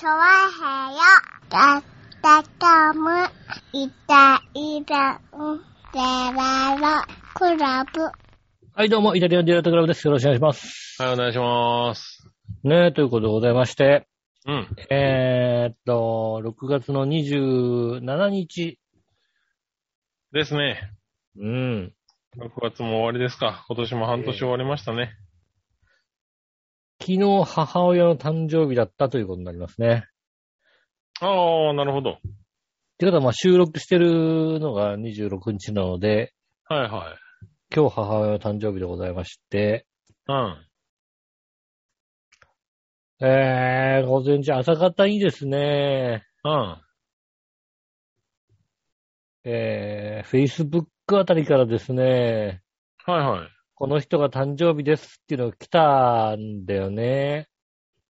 チョワヘヨだったかむいたいたんでららクラブはい、どうも、イタリアンディレクトクラブです。よろしくお願いします。はい、お願いします。ねえ、ということでございまして、うん。えーっと、6月の27日。ですね。うん。6月も終わりですか。今年も半年終わりましたね。昨日、母親の誕生日だったということになりますね。ああ、なるほど。ってことは、まあ、収録してるのが26日なので、はいはい。今日母親の誕生日でございまして、うん。えー、午前中朝方いいですね。うん。えー、Facebook あたりからですね、はいはい。この人が誕生日ですっていうのが来たんだよね。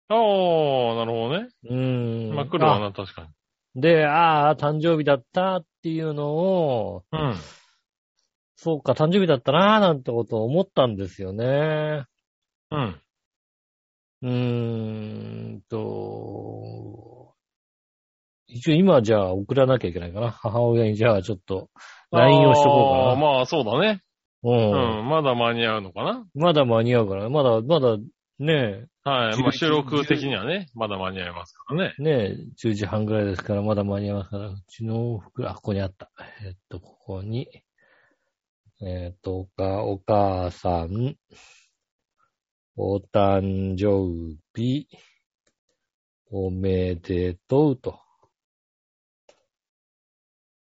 ああ、なるほどね。うーん。まあ、来るわな、確かに。で、ああ、誕生日だったっていうのを、うん。そうか、誕生日だったなーなんてことを思ったんですよね。うん。うーんと、一応今じゃあ送らなきゃいけないかな。母親にじゃあちょっと LINE をしとこうかああまあ、そうだね。な。う。うんん。まだ間に合うのかな？まだ間に合うから、まだ、まだねはい。まあ、11収録的にはね、まだ間に合いますからね。え、ねえ、10時半ぐらいですから、まだ間に合いますから、うちの服、あ、ここにあった。えっと、ここに、えっと、おか、お母さん、お誕生日、おめでとうと。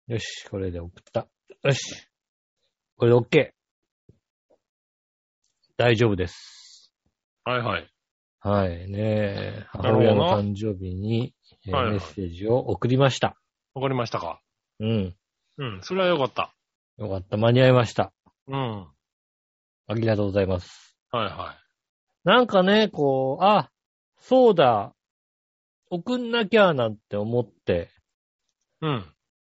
よし、これで送った。よし。これで OK。大丈夫です。はいはい。はい、ね母親の誕生日に、えーはいはいメッセージを送りました。わかりましたか？うん。うん。それはよかった。よかった。間に合いました。うん。はありがとうございます。いはなんかね、こう、あ、そうだ。送んなきゃなんて思って、い。うん。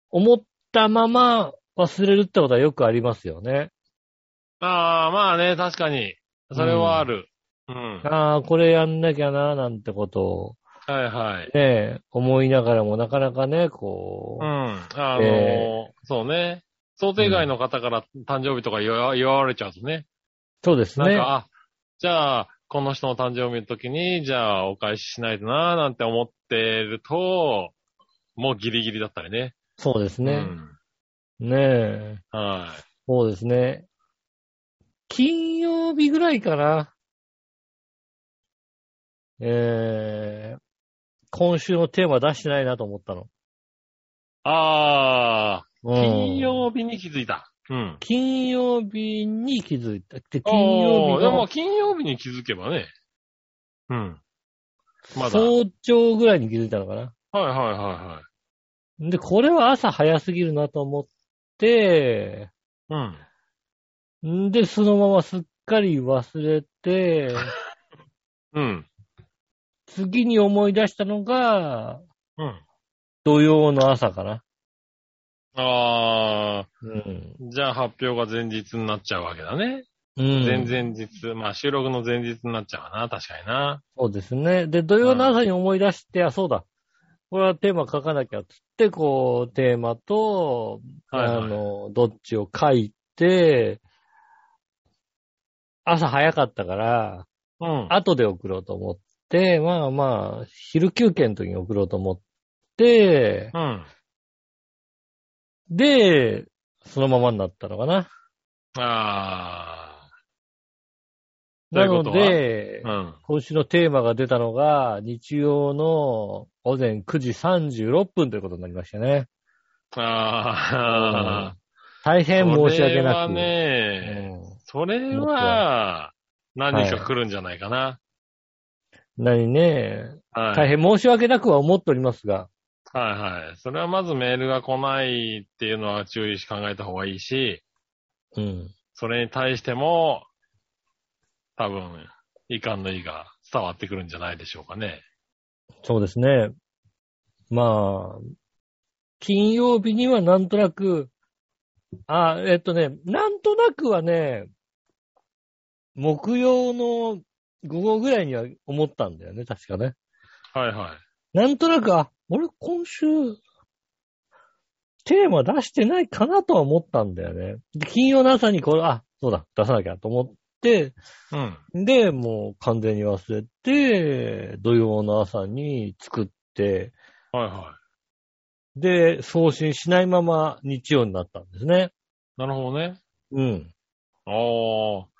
思ったまま忘れるってことはよくありますよね。ああ、まあね、確かに。それはある。うん。ああ、これやんなきゃな、なんてことを、はいはい。ね、思いながらもなかなかね、こう、うん。あのーえそうね。想定外の方から誕生日とか言わ言われちゃうとね。そうですね。なんか、あ、じゃあ、この人の誕生日の時に、じゃあお返ししないとな、なんて思ってると、もうギリギリだったりね。そうですね。うん。ねえ。はい。そうですね。金曜日ぐらいかな。えー、今週のテーマ出してないなと思ったの。あうんー、金曜日に気づいた。うん。金曜日に気づいた。で、あ金曜日ーでもの金曜日に気づけばね。うん。まだ。はい早朝ぐらいに気づいたのかな。はいはいはい。で、これは朝早すぎるなと思って、うん。んで、そのまますっかり忘れて、うん。次に思い出したのが、うん。土曜の朝かな。あうん。ー、じゃあ発表が前日になっちゃうわけだね。うん。前々日、まあ収録の前日になっちゃうかな、確かにな。そうですね。で、土曜の朝に思い出して、あ、そうだ。これはテーマ書かなきゃっつって、こう、テーマと、はいはいあの、どっちを書いて、朝早かったから、うん。後で送ろうと思って、まあまあ、昼休憩の時に送ろうと思って、うん。で、そのままになったのかな。あといなので、ー。うん。今週のテーマが出たのが、日曜の午前9時36分ということになりましたね。ああ。大変申し訳それはなく。ね、うんそれは、何か来るんじゃないかな。何ね、はい。大変申し訳なくは思っておりますが、はいはい。それはまずメールが来ないっていうのは注意し考えた方がいいし、うん。それに対しても、多分、遺憾の意が伝わってくるんじゃないでしょうかね。そうですね。まあ、金曜日にはなんとなく、あ、えっとね、なんとなくはね、木曜の午後ぐらいには思ったんだよね、確かね。はいはい。なんとなく、あ、俺今週、テーマ出してないかなとは思ったんだよね。で金曜の朝にこれ、あ、そうだ、出さなきゃと思って、うん。で、もう完全に忘れて、土曜の朝に作って、はいはで、送信しないまま日曜になったんですね。い。なるほどね。うん。ああ。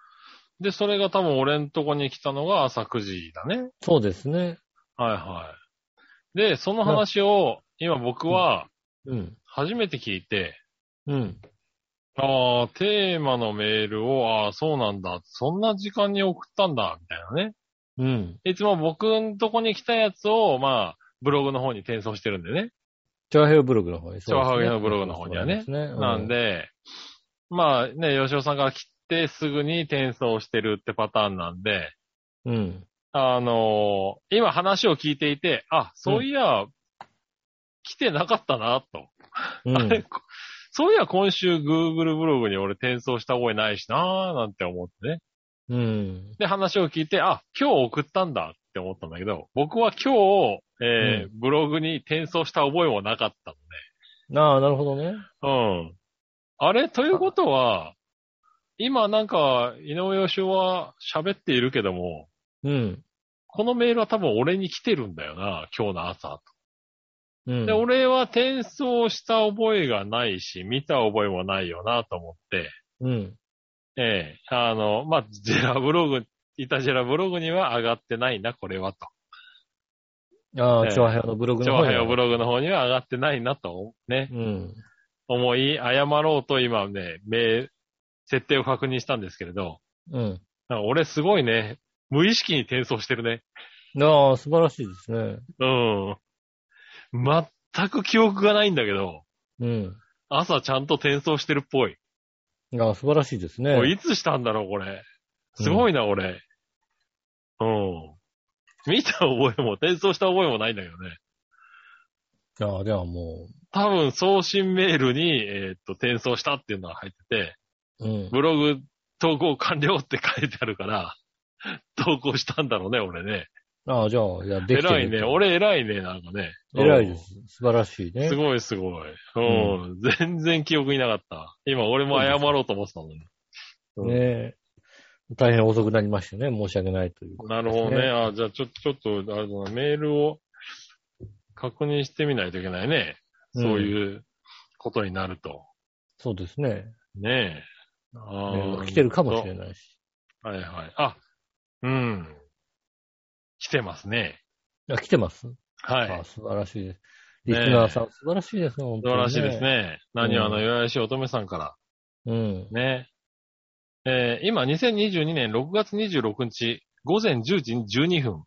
で、それが多分俺んとこに来たのが朝9時だね。そうですね。はいはい。で、その話を今僕はうん。初めて聞いて、うん。ああ、テーマのメールを、ああ、そうなんだ。そんな時間に送ったんだ、みたいなね。うん。いつも僕んとこに来たやつを、まあ、ブログの方に転送してるんでね。チャーヘイブログの方に。チャーハイのブログの方にはねそうですね。なんで、まあね、吉尾さんから来てすぐに転送してるってパターンなんで、うん。あのー今話を聞いていて、あ、そういや、来てなかったな、と。うん。あれこそういや今週 Google ブログに俺転送した覚えないしなーなんて思ってね。うん。で、話を聞いて、あ、今日送ったんだって思ったんだけど、僕は今日、えーブログに転送した覚えもなかったああ、なるほどね。ので。うん。あれということは、今なんか、井上義雄は喋っているけども、うん。このメールは多分俺に来てるんだよな、今日の朝。うん。で、俺は転送した覚えがないし、見た覚えもないよなと思って、うん。ええあの、まあ、ジェラブログ、イタジェラブログには上がってないな、これはと。ああ、ええチョアヘオのブログの長方に。平ブログの方には上がってないなと、ね、うん。思い、謝ろうと今ね、名、設定を確認したんですけれど、うん。なんか俺すごいね、無意識に転送してるね。ああ、素晴らしいですね。うん。全く記憶がないんだけど、うん。朝ちゃんと転送してるっぽい。ああ、素晴らしいですね。いつしたんだろう、これ。すごいな、俺。うん。見た覚えも、転送した覚えもないんだけどね。ああ、ではも多分送信メールに、えーっと、転送したっていうのが入ってて、う、うん。ブログ投稿完了って書いてあるから、投稿したんだろうね、俺ね。ああ、じゃあ、いや、できてる。偉いね。。俺偉いね、なんかね。偉いです。素晴らしいね。すごいすごい。うん。全然記憶になかった。今俺も謝ろうと思ってたのに。うんねえ。大変遅くなりましたね。申し訳ないということなるほどね。あじゃあちょ、ちょっと、あれだな、メールを確認してみないといけないね。うんそういうことになると。そうですね。ねえ。メールが来てるかもしれないし。はいはい。あ、うん。来てますね。あ、来てますはい。あ素晴らしいです。リスナーさん、素晴らしいですね、本当に、素晴らしいです。ね。何うんはあの、岩井し乙女さんから。うん。ね。えー今、2022年6月26日、午前10時12分。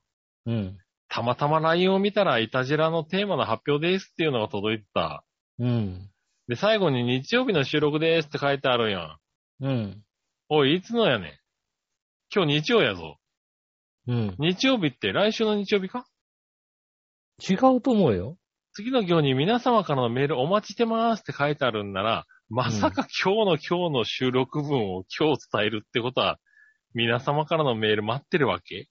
うん。たまたま LINE を見たら、イタジェラのテーマの発表ですっていうのが届いてた。うん。で、最後に日曜日の収録ですって書いてあるやん。うん。おい、いつのやねん。今日日曜やぞ。うん。日曜日って来週の日曜日か？違うと思うよ。次の行に皆様からのメールお待ちしてますって書いてあるんなら、まさか今日の今日の収録分を今日伝えるってことは、皆様からのメール待ってるわけ？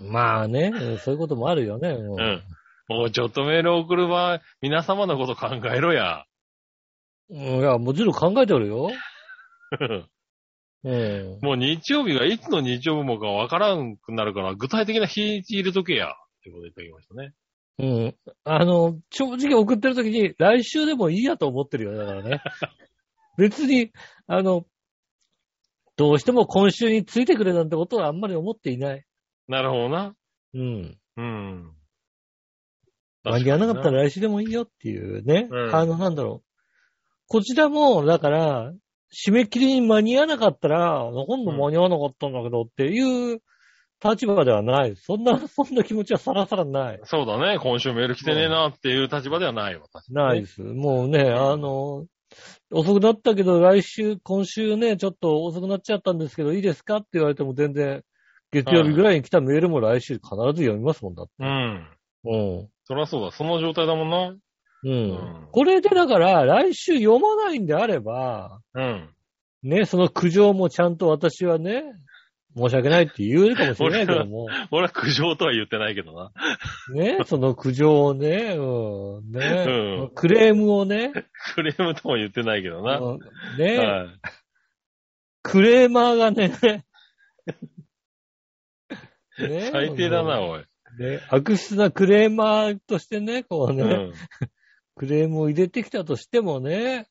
まあね、そういうこともあるよね。ううん。もうちょっとメール送る場合、皆様のこと考えろや。うん。いや、もちろん考えておるよ。う ん。もう日曜日がいつの日曜日もかわからんくなるから、具体的な日にち入れとけや。ってことでいただきましたね。うん。あの、正直送ってる時に、来週でもいいやと思ってるよね、だからね。別に、あの、どうしても今週についてくれなんてことはあんまり思っていない。なるほどな。うん。うん。間に合わなかったら来週でもいいよっていうね。うんあの、なんだろう。こちらも、だから、締め切りに間に合わなかったら、今度間に合わなかったんだけどっていう立場ではない。そんな、そんな気持ちはさらさらない。そうだね。今週メール来てねえなっていう立場ではないわ。ないです。もうね、あの、遅くなったけど、来週、今週ね、ちょっと遅くなっちゃったんですけど、いいですかって言われても全然、月曜日ぐらいに来たメールも来週必ず読みますもんだって。うん。うん。そりゃそうだ。その状態だもんな。うん。うんこれでだから、来週読まないんであれば、うん。ね、その苦情もちゃんと私はね、申し訳ないって言うかもしれないけども、俺は苦情とは言ってないけどな。ね、その苦情をね、うん、ね、うんクレームをね、クレームとも言ってないけどな。うんね、はい。クレーマーがね、ね最低だな、おい。ね、悪質なクレーマーとしてね、こうね、うん。クレームを入れてきたとしてもね、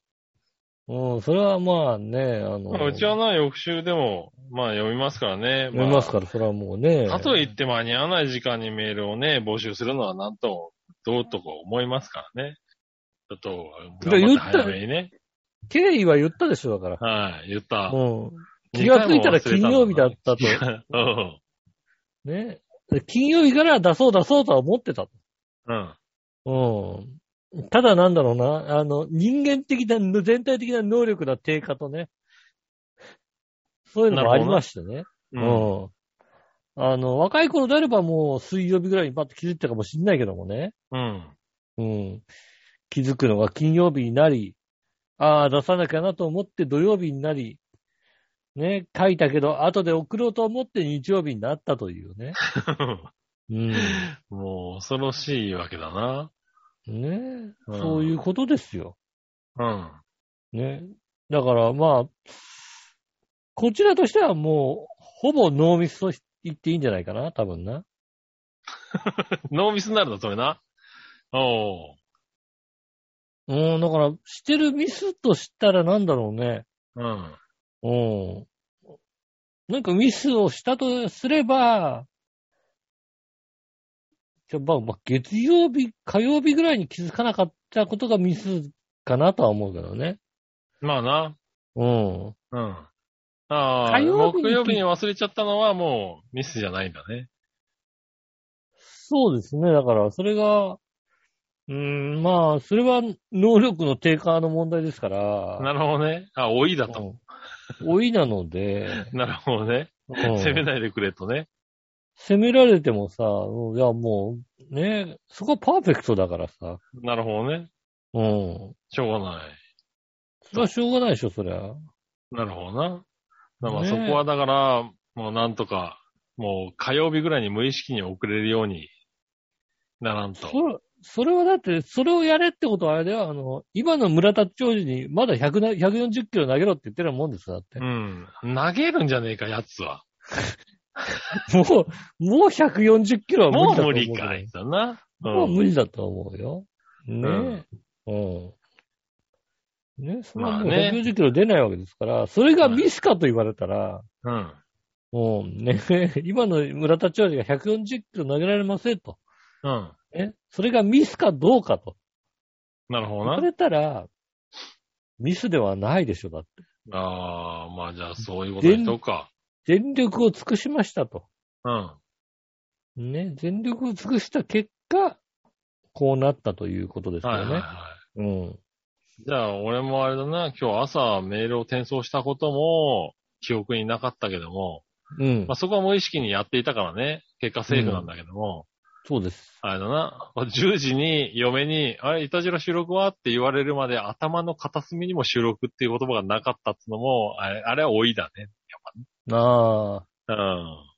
うん、それはまあね、あの、まあうちはな、翌週でも、まあ読みますからね。読みますから、それはもうね。かといって間に合わない時間にメールをね、募集するのはなんとも、どうとか思いますからね。ちょっと、頑張って言った早めにね。経緯は言ったでしょ、だから。はい、言った。うん。気がついたら金曜日だったと。うん。ね。金曜日から出そう出そうとは思ってたと。うん。うん。ただなんだろうな、あの、人間的な、全体的な能力の低下とね、そういうのもありましてね。うん。うん。あの、若い頃であればもう水曜日ぐらいにパッと気づいたかもしんないけどもね。うん。うん。気づくのが金曜日になり、ああ、出さなきゃなと思って土曜日になり、ね、書いたけど、後で送ろうと思って日曜日になったというね。うん。もう恐ろしいわけだな。ね、うんそういうことですよ。うん。ね。だからまあ、こちらとしてはもう、ほぼノーミスと言っていいんじゃないかな、多分な。ノーミスになるの、それな。おうん、だから、してるミスとしたらなんだろうね。う。うん。うん。なんかミスをしたとすれば、じゃあまあ、まあ、月曜日、火曜日ぐらいに気づかなかったことがミスかなとは思うけどね。まあな。うん。うん。ああ、火曜日に木曜日に忘れちゃったのはもうミスじゃないんだね。そうですね。だから、それが、うーん、まあ、それは能力の低下の問題ですから。なるほどね。あ、老いだと。うん老いなので、なるほどね。うん責めないでくれとね。責められてもさ、うんいやもう、ね、そこはパーフェクトだからさ。なるほどね。うん。しょうがない。それはしょうがないでしょ、そりゃ。なるほどな。だからねそこはだから、もうなんとか、もう火曜日ぐらいに無意識に遅れるようにならんと。それそれはだって、それをやれってことはあれだよ、あの、今の村田長司にまだ100な140キロ投げろって言ってるもんですよだってう。ん。投げるんじゃねえか、やつは。もう、もう140キロは無もう理だと思う無理かい。だな。もう無理。理だと思うよ。ねえ。うん。ねそれはもうまあね140キロ出ないわけですから、それがミスかと言われたら、うん。もうね、今の村田長司が140キロ投げられませんと。うん。ね、それがミスかどうかと。なるほどな。言われたら、ミスではないでしょ、だって。ああ、まあじゃあそういうことにしとくか。全力を尽くしましたと。うん。ね、全力を尽くした結果、こうなったということですよね。はいはいはい。うん。じゃあ、俺もあれだな、今日朝メールを転送したことも、記憶になかったけども、うんまあ、。そこは無意識にやっていたからね、結果セーフなんだけども、そうです。あれだな、10時に嫁に、あれ、いたじら収録は？って言われるまで頭の片隅にも収録っていう言葉がなかったってのも、あれ、あれは老いだね。ああ。うん。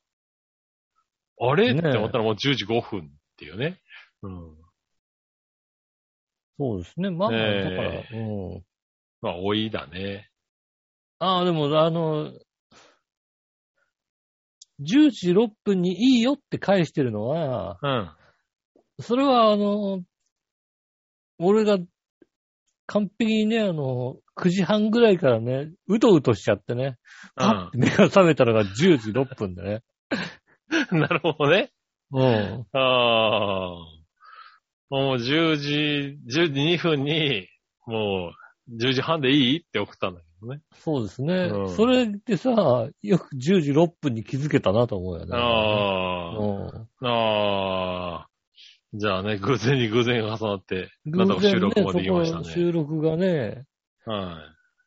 あれ、ねえって思ったらもう10時5分っていうね。うん。そうですね。まあ、ねえだから、うん。まあ、老いだね。ああ、でも、あの、10時6分にいいよって返してるのは、うん。それはあの、俺が完璧にね、あの、9時半ぐらいからね、うとうとしちゃってね、パッて目が覚めたのが10時6分でね。なるほどね。うん。ああ。もう10時、10時2分に、もう10時半でいいって送ったんだけどね。そうですね。うんそれでさ、よく10時6分に気づけたなと思うよね。あうんあ。ああ。じゃあね、偶然に偶然が重なって、なんとか収録もできましたそこね。収録がね、は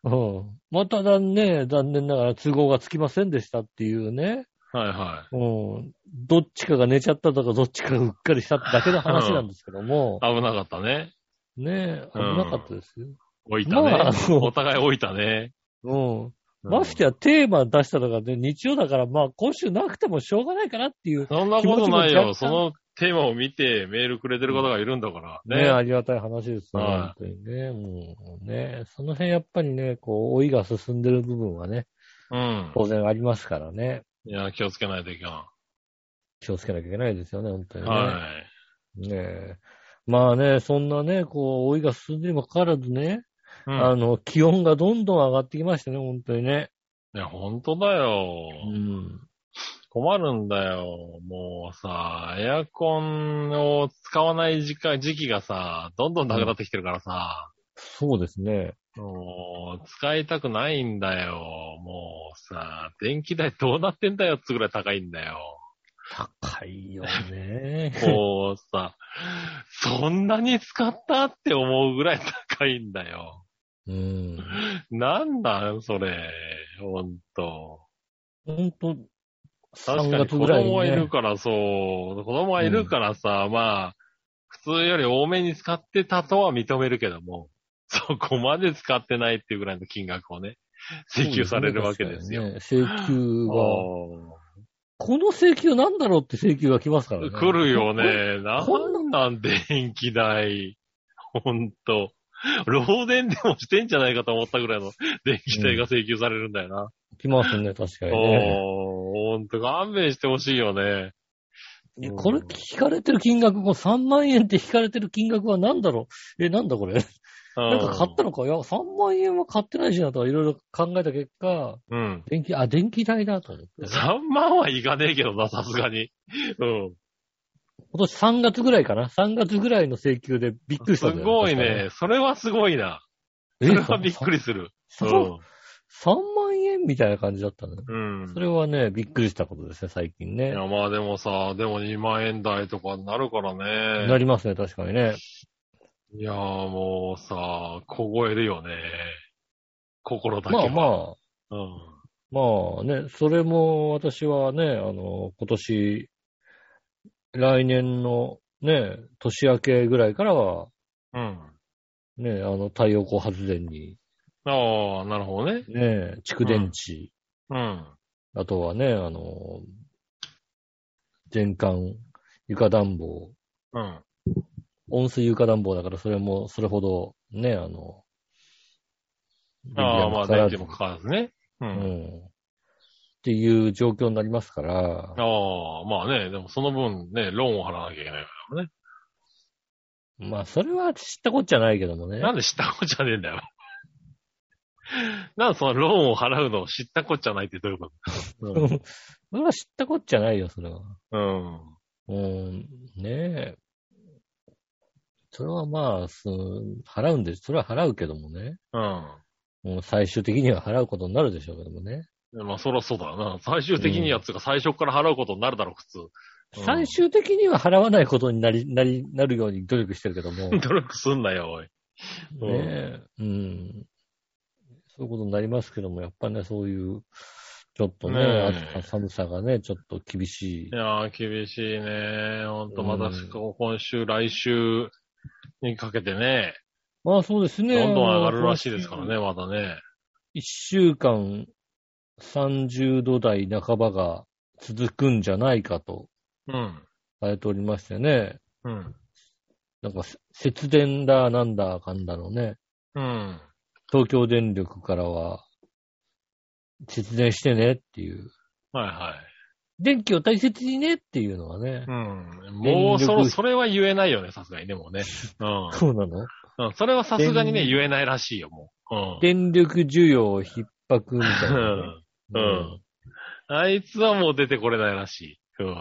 うん。まただね、残念ながら都合がつきませんでしたっていうね。い。はいはうん。どっちかが寝ちゃったとか、どっちかがうっかりしただけの話なんですけども、い。危なかったね。ねえ、危なかったですよ。置いたね。まあお互い置いたね。うん。ましてやテーマ出したのがね、日曜だから、まあ今週なくてもしょうがないかなっていう、そんなことないよ。そのテーマを見てメールくれてる方がいるんだから。ね、ね。ありがたい話ですね。はい本当にね。もうね、その辺やっぱりね、こう、老いが進んでる部分はね、うん。当然ありますからね。いや、気をつけないといけな気をつけなきゃいけないですよね、本当い。にね。はい。ねえ。まあね、そんなね、こう、老いが進んでにもかかわらずね、うん。あの、気温がどんどん上がってきましたね、本当にね。いや、ほんとだよ。うん。困るんだよ。もうさ、エアコンを使わない時間、時期がさ、どんどんなくなってきてるからさ、そうですね。もう、使いたくないんだよ。もうさ、電気代どうなってんだよってぐらい高いんだよ。高いよね。もうさ、そんなに使ったって思うぐらい高いんだよ。うん。なんだそれ。ほんと。本当3確かに子供はいるね。からそう、子供はいるからさ、まあ、普通より多めに使ってたとは認めるけども、そこまで使ってないっていうぐらいの金額をね、請求されるわけですよ。ね。請求が、あこの請求なんだろうって請求が来ますからね。ー来るよね。なんなん電気代。ほんと。漏電でもしてんじゃないかと思ったぐらいの電気代が請求されるんだよな。来ますね、確かにね。おー、ほんと勘弁してほしいよね。えこれ聞かれてる金額、この3万円って引かれてる金額は何だろう？え、なんだこれ？なんか買ったのか？いや、3万円は買ってないしなとかいろいろ考えた結果、うん。電気、あ、電気代だと思って、ね。3万はいかねえけどな、さすがに。うん。今年3月ぐらいかな ?3 月ぐらいの請求でびっくりしたすんだよごいね。。それはすごいな。えそれはびっくりする。ささ3万円みたいな感じだったの。うん。うんそ。れはね、びっくりしたことですね、最近ね。いや、まあでもさ、でも2万円台とかになるからね。なりますね、確かにね。いやーもうさ、凍えるよね。心だけまは。あまあ、うん。まあね、それも私はね、あの、今年、来年のね、年明けぐらいからは、うん。ね、あの、太陽光発電に、ああ、なるほどね。ね、蓄電池、うん。あとはね、あの、全館床暖房、うん。温水床暖房だからそれも、それほどね、あの、ああ、まあ電気もかかからずね。う。うんん。っていう状況になりますから、ああ、まあね、でもその分ね、ローンを払わなきゃいけないからね。まあ、それは知ったこっちゃないけどもね。なんで知ったこっちゃねえんだよ。なんでそのローンを払うのを知ったこっちゃないってどういうこうんそれは知ったこっちゃないよ、それは。とうん。うん、ねえ。それはまあ、す払うんです。それは払うけどもね。うん。もう最終的には払うことになるでしょうけどもね。まあ、そらそうだよな。最終的にやつが最初から払うことになるだろう、普通。うん最終的には払わないことになり、なり、なるように努力してるけども。ね 努力すんなよ、おい。うんえ。うん。そういうことになりますけども、やっぱね、そういう、ちょっとね、ねえ暑さ寒さがね、ちょっと厳しいい。やー、厳しいね。ほんと、またうん今週、来週にかけてね、まあそうですね。どんどん上がるらしいですからね、まだね。一週間30度台半ばが続くんじゃないかとうん。されておりましてね。うん。なんかせ節電だなんだかんだのね。うん。東京電力からは節電してねっていう。はいはい。電気を大切にねっていうのはね。うん。もう、そろ、それは言えないよね、さすがに。でもね。うん。そうなの？うん、それはさすがにね、電言えないらしいよ、もう。うん。電力需要逼迫みたいなね、うんうんあいつはもう出てこれないらしい。うん。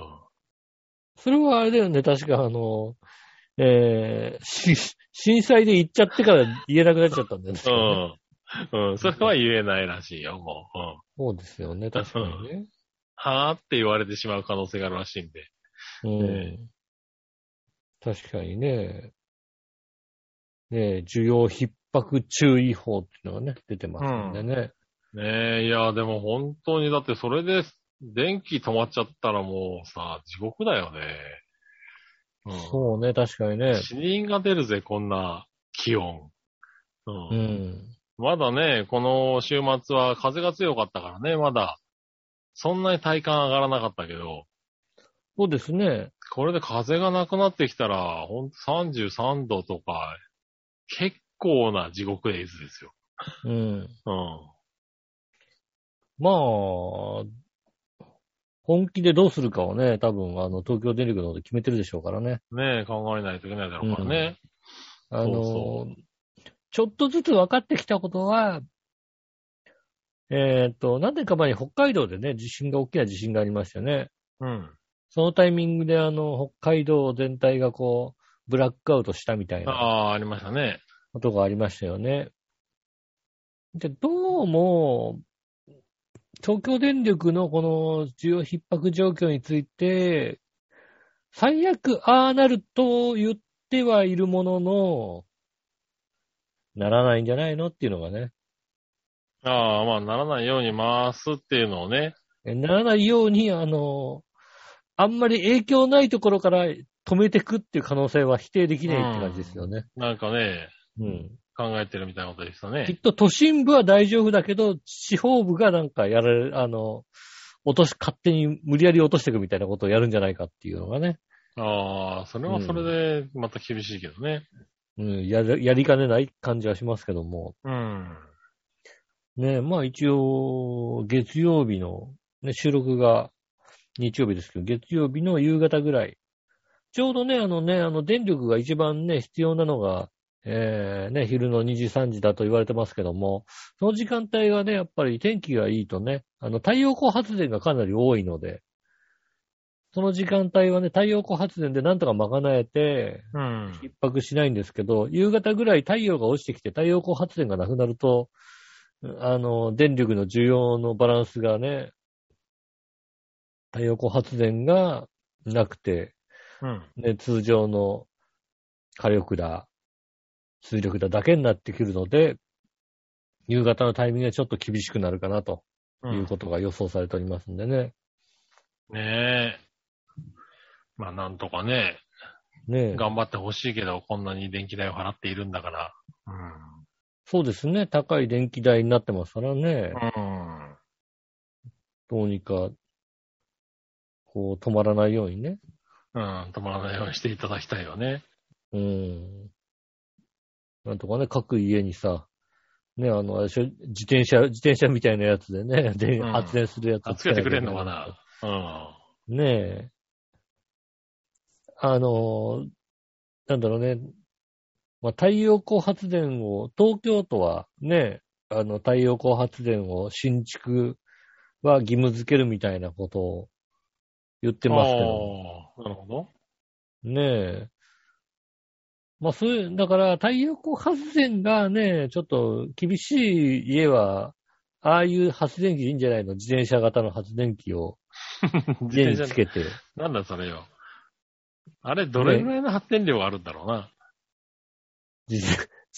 それはあれだよね、確かあの、えー、し 震災で行っちゃってから言えなくなっちゃったんだよね。うん。うん。それは言えないらしいよ、もう。うん。そうですよね、確かにね。はぁって言われてしまう可能性があるらしいんで。うん。確かにね。ね需要逼迫注意報っていうのがね、出てますんでね。ねえ、いや、でも本当に、だってそれで電気止まっちゃったらもうさ、地獄だよね。うん。そうね、確かにね。死人が出るぜ、こんな気温。う。うんん。まだね、この週末は風が強かったからね、まだ、そんなに体感上がらなかったけど、そうですね。これで風がなくなってきたら、ほんと33度とか、結構な地獄絵図ですよ。うん。うん。まあ、本気でどうするかはね、多分、あの、東京電力の方で決めてるでしょうからね。ねえ、考えないといけないだろうからね。あの、そうちょっとずつ分かってきたことは、えっ、と、何年か前に北海道でね、地震が、大きな地震がありましたよね。うん。そのタイミングであの、北海道全体がこう、ブラックアウトしたみたいなああ、ありましたね。ことがありましたよね。で、どうも、東京電力のこの需要逼迫状況について、最悪ああなると言ってはいるものの、ならないんじゃないのっていうのがね。ああ、まあ、ならないように回すっていうのをね。えならないように、あの、あんまり影響ないところから止めていくっていう可能性は否定できないって感じですよね。なんかね、うん。考えてるみたいなことでしたね。きっと都心部は大丈夫だけど、地方部がなんかやられる、あの、落とし、勝手に無理やり落としていくみたいなことをやるんじゃないかっていうのがね。ああ、それはそれで、また厳しいけどね。うん、やる、やりかねない感じはしますけども。うん。ねまあ一応、月曜日の、ね、収録が日曜日ですけど、月曜日の夕方ぐらい。ちょうどね、あのね、あの電力が一番ね、必要なのが、えー、ね、昼の2時3時だと言われてますけども、その時間帯がね、やっぱり天気がいいとね、あの太陽光発電がかなり多いので、その時間帯はね、太陽光発電でなんとか賄えて、うん。逼迫しないんですけど、夕方ぐらい太陽が落ちてきて太陽光発電がなくなると、あの、電力の需要のバランスがね、太陽光発電がなくて、うん。ね、通常の火力だ、水力だだけになってくるので、夕方のタイミングがちょっと厳しくなるかなとういうんことが予想されておりますんでね。ねえ。まあ、なんとかね、ねえ頑張ってほしいけど、こんなに電気代を払っているんだから。そうですね。高い電気代になってますからね。うん。どうにか、こう、止まらないようにね。うん。止まらないようにしていただきたいよね。うん。なんとかね、各家にさ、ね、あの、自転車、自転車みたいなやつでね、でうん発電するやつあつけてくれんのかなうん。ねえ。あの、なんだろうね。まあ、太陽光発電を、東京都はね、あの、太陽光発電を新築は義務付けるみたいなことを言ってますけど、あーなるほど。ねえ。まあ、そういう、だから、太陽光発電がね、ちょっと厳しい家は、ああいう発電機でいいんじゃないの？自転車型の発電機を 自家につけて。なんだそれよ。あれ、どれぐらいの発電量があるんだろうな。自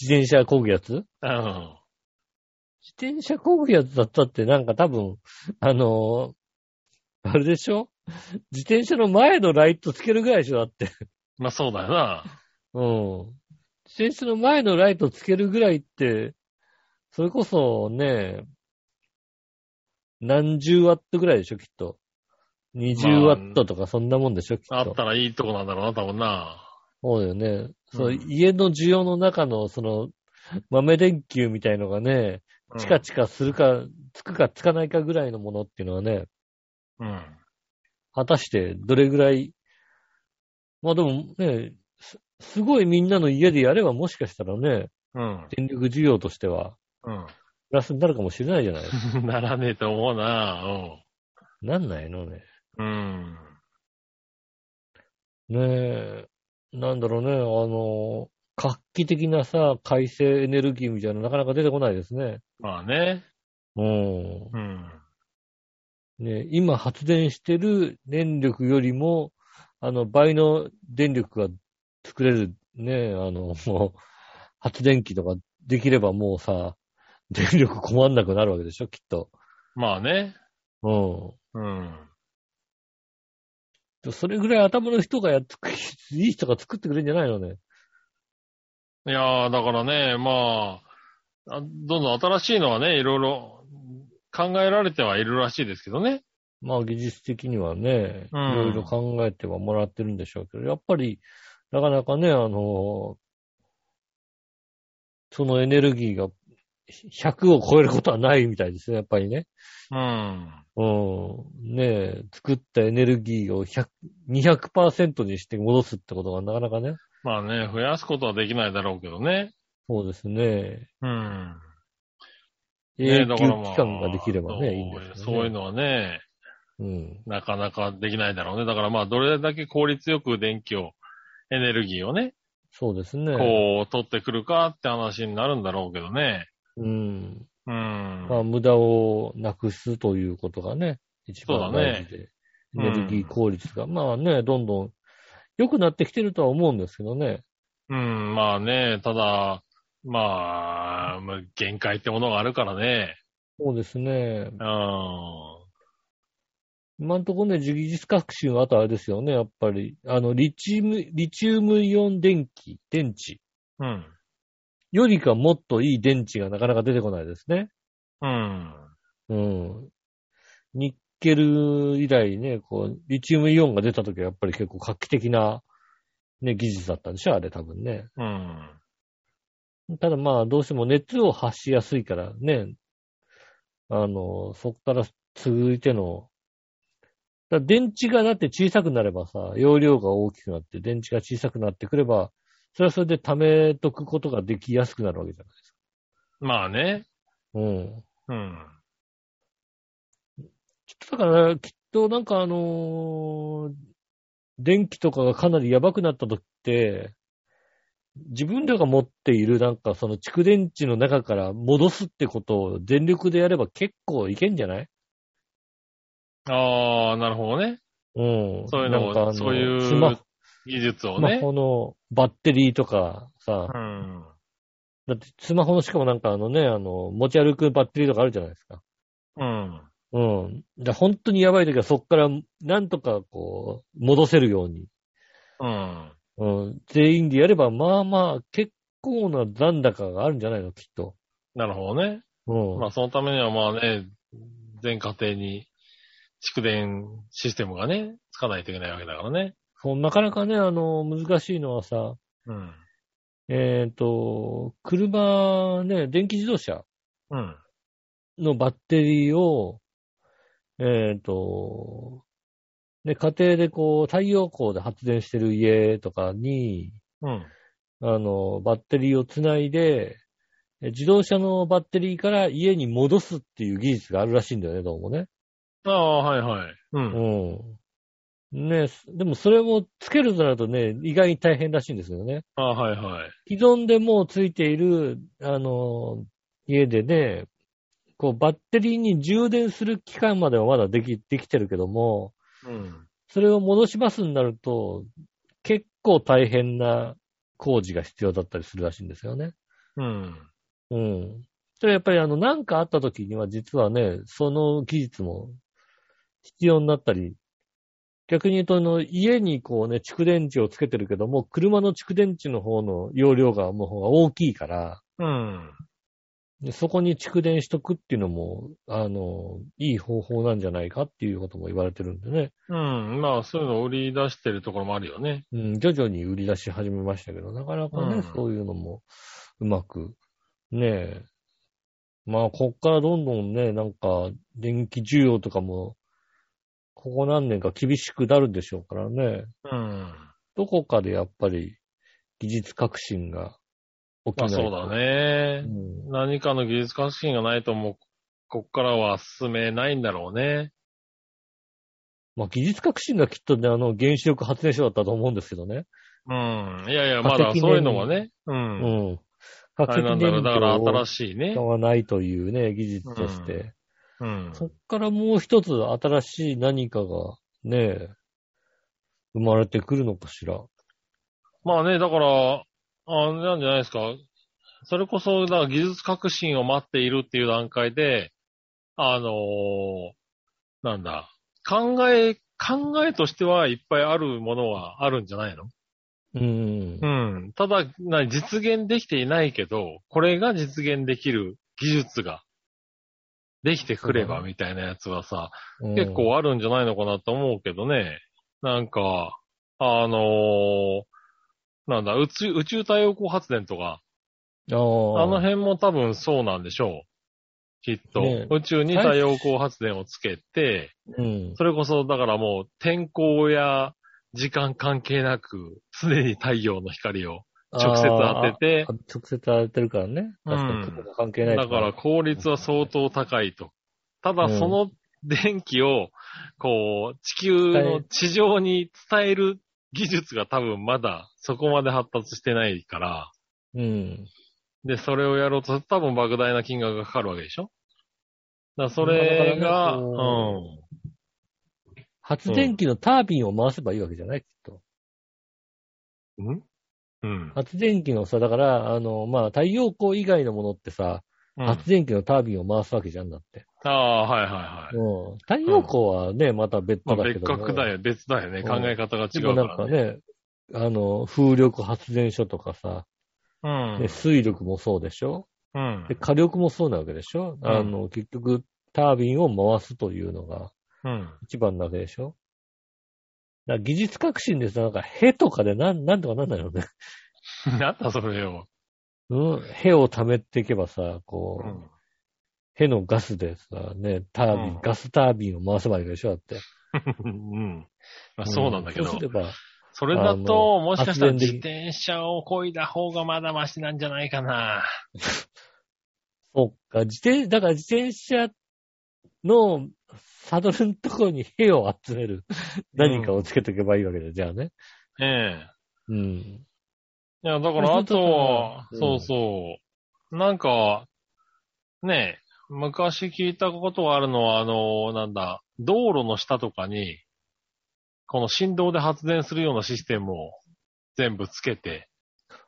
自転車漕ぐやつ？自うん。転車漕ぐやつだったってなんか多分、あのーあれでしょ？自転車の前のライトつけるぐらいでしょだって。まあそうだよな。うん。自転車の前のライトつけるぐらいって、それこそね、何十ワットぐらいでしょきっと。20ワットとかそんなもんでしょきっと。あったらいいとこなんだろうな、多分な。そうだよね。そう、うん家の需要の中の、その、豆電球みたいのがね、うんチカチカするか、つくかつかないかぐらいのものっていうのはね、うん。果たしてどれぐらい、まあでもね、すすごいみんなの家でやればもしかしたらね、うん。電力需要としては、うん。プラスになるかもしれないじゃない。ならねえと思うな。なんないのね。うん。うん。ねえ、なんだろうね、あの、画期的なさ、改正エネルギーみたいなのなかなか出てこないですね。まあね。うん。うん。ね、今発電してる電力よりも、あの、倍の電力が作れる、ね、あの、もう、発電機とかできればもうさ、電力困んなくなるわけでしょ、きっと。まあね。うん。うん。それぐらい頭の人がやっつく、いい人が作ってくれるんじゃないのね。いやー、だからね、まあ、あどんどん新しいのはね、いろいろ考えられてはいるらしいですけどね。まあ技術的にはね、いうんろいろ考えてはもらってるんでしょうけど、やっぱり、なかなかね、あの、そのエネルギーが100を超えることはないみたいですね、やっぱりね。うん。うん。ねえ、作ったエネルギーを100 200%にして戻すってことがなかなかね。まあね、増やすことはできないだろうけどね。そうですね。うん。永ね久期間ができればね、いいんですよね。そういうのはね、うん。なかなかできないだろうね。だからまあ、どれだけ効率よく電気を、エネルギーをね、そうですね。こう、取ってくるかって話になるんだろうけどね。うん。うん。まあ、無駄をなくすということがね、一番そうだね大事で、エネルギー効率が、まあね、どんどん良くなってきてるとは思うんですけどね。うん、まあね、ただ、まあ、まあ限界ってものがあるからね。そうですね。うん。今んところね、技術革新はあとあれですよね、やっぱり。あの、リチウム、リチウムイオン電気、電池うん。よりかもっといい電池がなかなか出てこないですね。うん。うん。ニッケル以来ね、こう、リチウムイオンが出た時はやっぱり結構画期的な、ね、技術だったんでしょあれ多分ね。うん。ただまあ、どうしても熱を発しやすいからね、あの、そこから続いての、だ電池がだって小さくなればさ、容量が大きくなって、電池が小さくなってくれば、それはそれで貯めとくことができやすくなるわけじゃないですか。まあね。うん。うん。きっとだから、きっとなんかあのー電気とかがかなりやばくなった時って、自分らが持っているなんかその蓄電池の中から戻すってことを全力でやれば結構いけんじゃない？ああ、なるほどね。うん。そういうのをそういう技術をスマね。ホのバッテリーとかさ、うん。だってスマホのしかもなんかあのね、あの、持ち歩くバッテリーとかあるじゃないですか。うん。うん。じゃ本当にやばい時はそっからなんとかこう、戻せるように。うん。うん。全員でやれば、まあまあ、結構な残高があるんじゃないの、きっと。なるほどね。うん。まあそのためにはまあね、全家庭に蓄電システムがね、つかないといけないわけだからね。そうなかなかね、あの、難しいのはさ、うん。えっ、と、車ね、電気自動車うん。のバッテリーを、えっ、と、ね、家庭でこう、太陽光で発電してる家とかに、うん。あの、バッテリーをつないで、え自動車のバッテリーから家に戻すっていう技術があるらしいんだよね、どうもね。ああ、はいはい。うん。うん。ねでもそれもつけるとなるとね、意外に大変らしいんですよね。ああ、はいはい。既存でもうついている、あの、家でね、こう、バッテリーに充電する期間まではまだでき、できてるけども、うん。それを戻しますになると、結構大変な工事が必要だったりするらしいんですよね。うん。うん。それやっぱりあの、なんかあった時には実はね、その技術も必要になったり、逆に言うとあの、家にこうね、蓄電池をつけてるけども、車の蓄電池の方の容量がもう方が大きいから、うん。でそこに蓄電しとくっていうのも、あの、いい方法なんじゃないかっていうことも言われてるんでね。うん。まあ、そういうのを売り出してるところもあるよね。うん、徐々に売り出し始めましたけど、なかなかね、うんそういうのもうまく、ねえ。まあ、こっからどんどんね、なんか、電気需要とかも、ここ何年か厳しくなるでしょうからね。うん。どこかでやっぱり、技術革新が起きまないと。あそうだねう。ん。何かの技術革新がないともう、こっからは進めないんだろうね。まあ、技術革新がきっとね、あの、原子力発電所だったと思うんですけどね。うん。いやいや、まだそういうのはね。う。うんん。あ化石れなんだろう。だから新しいね使。わないというね、技術として。うん。そっからもう一つ新しい何かがね、生まれてくるのかしら。まあね、だから、あれなんじゃないですか。それこそ、だから技術革新を待っているっていう段階で、あのーなんだ、考え、考えとしてはいっぱいあるものはあるんじゃないの？うん。うん。ただ、な実現できていないけど、これが実現できる技術ができてくればみたいなやつはさ、うん結構あるんじゃないのかなと思うけどね。なんか、あのーなんだ、宇宙、宇宙太陽光発電とか、あの辺も多分そうなんでしょう。きっと。ね宇宙に太陽光発電をつけて、うん。それこそだからもう天候や時間関係なく、常に太陽の光を直接当てて直接当ててるからね。確か関係ないだから効率は相当高いと。ただその電気を、こう、地球の地上に伝える技術が多分まだそこまで発達してないから、うん。で、それをやろうと多分莫大な金額がかかるわけでしょ？だからそれが、だからねこ発電機のタービンを回せばいいわけじゃないきっと。うん？んうん。発電機のさ、だから、あの、まあ、太陽光以外のものってさ、うん発電機のタービンを回すわけじゃんだって。ああ、はいはいはい。うん。太陽光はね、また別だけども。格だよ、別だよね。うん考え方が違うからね。かね、あの、風力発電所とかさ、うんね。水力もそうでしょ？うんで、。火力もそうなわけでしょ、あの、結局、タービンを回すというのがうん。一番なわけでしょ？だ技術革新でさ、なんか、ヘとかでなん、なんとかなんないのね。なんだそれよ。うん、ヘを溜めていけばさ、こう、うん。ヘのガスでさ、ね、タービン、うんガスタービンを回せばいいでしょだって。うん。まあそうなんだけどそうす。れば、それだと、もしかしたら自転車を漕いだ方がまだマシなんじゃないかな。そっか、自転、だから自転車のサドルのところにヘを集める何かをつけておけばいいわけだ、じゃあね。ええ。うん。いや、だからあとは、うんそうそう。なんか、ねえ、昔聞いたことがあるのは、あの、なんだ、道路の下とかに、この振動で発電するようなシステムを全部つけて、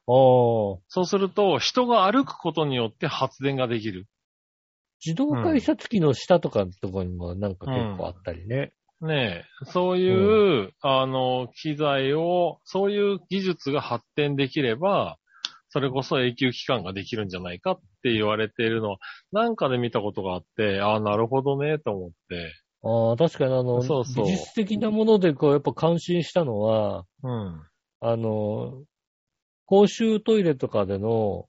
そうすると、人が歩くことによって発電ができる。自動改札機の下とかのところにもなんか結構あったりね。ねえ、そういう、あの、機材を、そういう技術が発展できれば、それこそ永久期間ができるんじゃないかって言われているのは、なんかで見たことがあって、ああ、なるほどね、と思って。ああ、確かにあの、そうそう技術的なものでこう、やっぱ感心したのは、うん。あの、公衆トイレとかでの、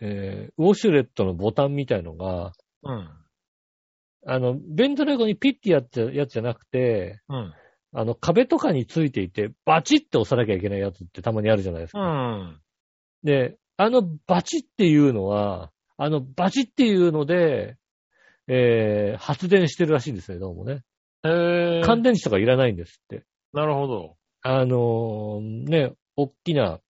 えーウォシュレットのボタンみたいのが、うん。あの、ベントレゴにピッてやつやつじゃなくて、うん。あの、壁とかについていて、バチッて押さなきゃいけないやつってたまにあるじゃないですうか。ん。で、あのバチっていうのは、あのバチっていうので、えー発電してるらしいんですよ、どうもね。へえ。乾電池とかいらないんですって。なるほど。あのーね、大きな、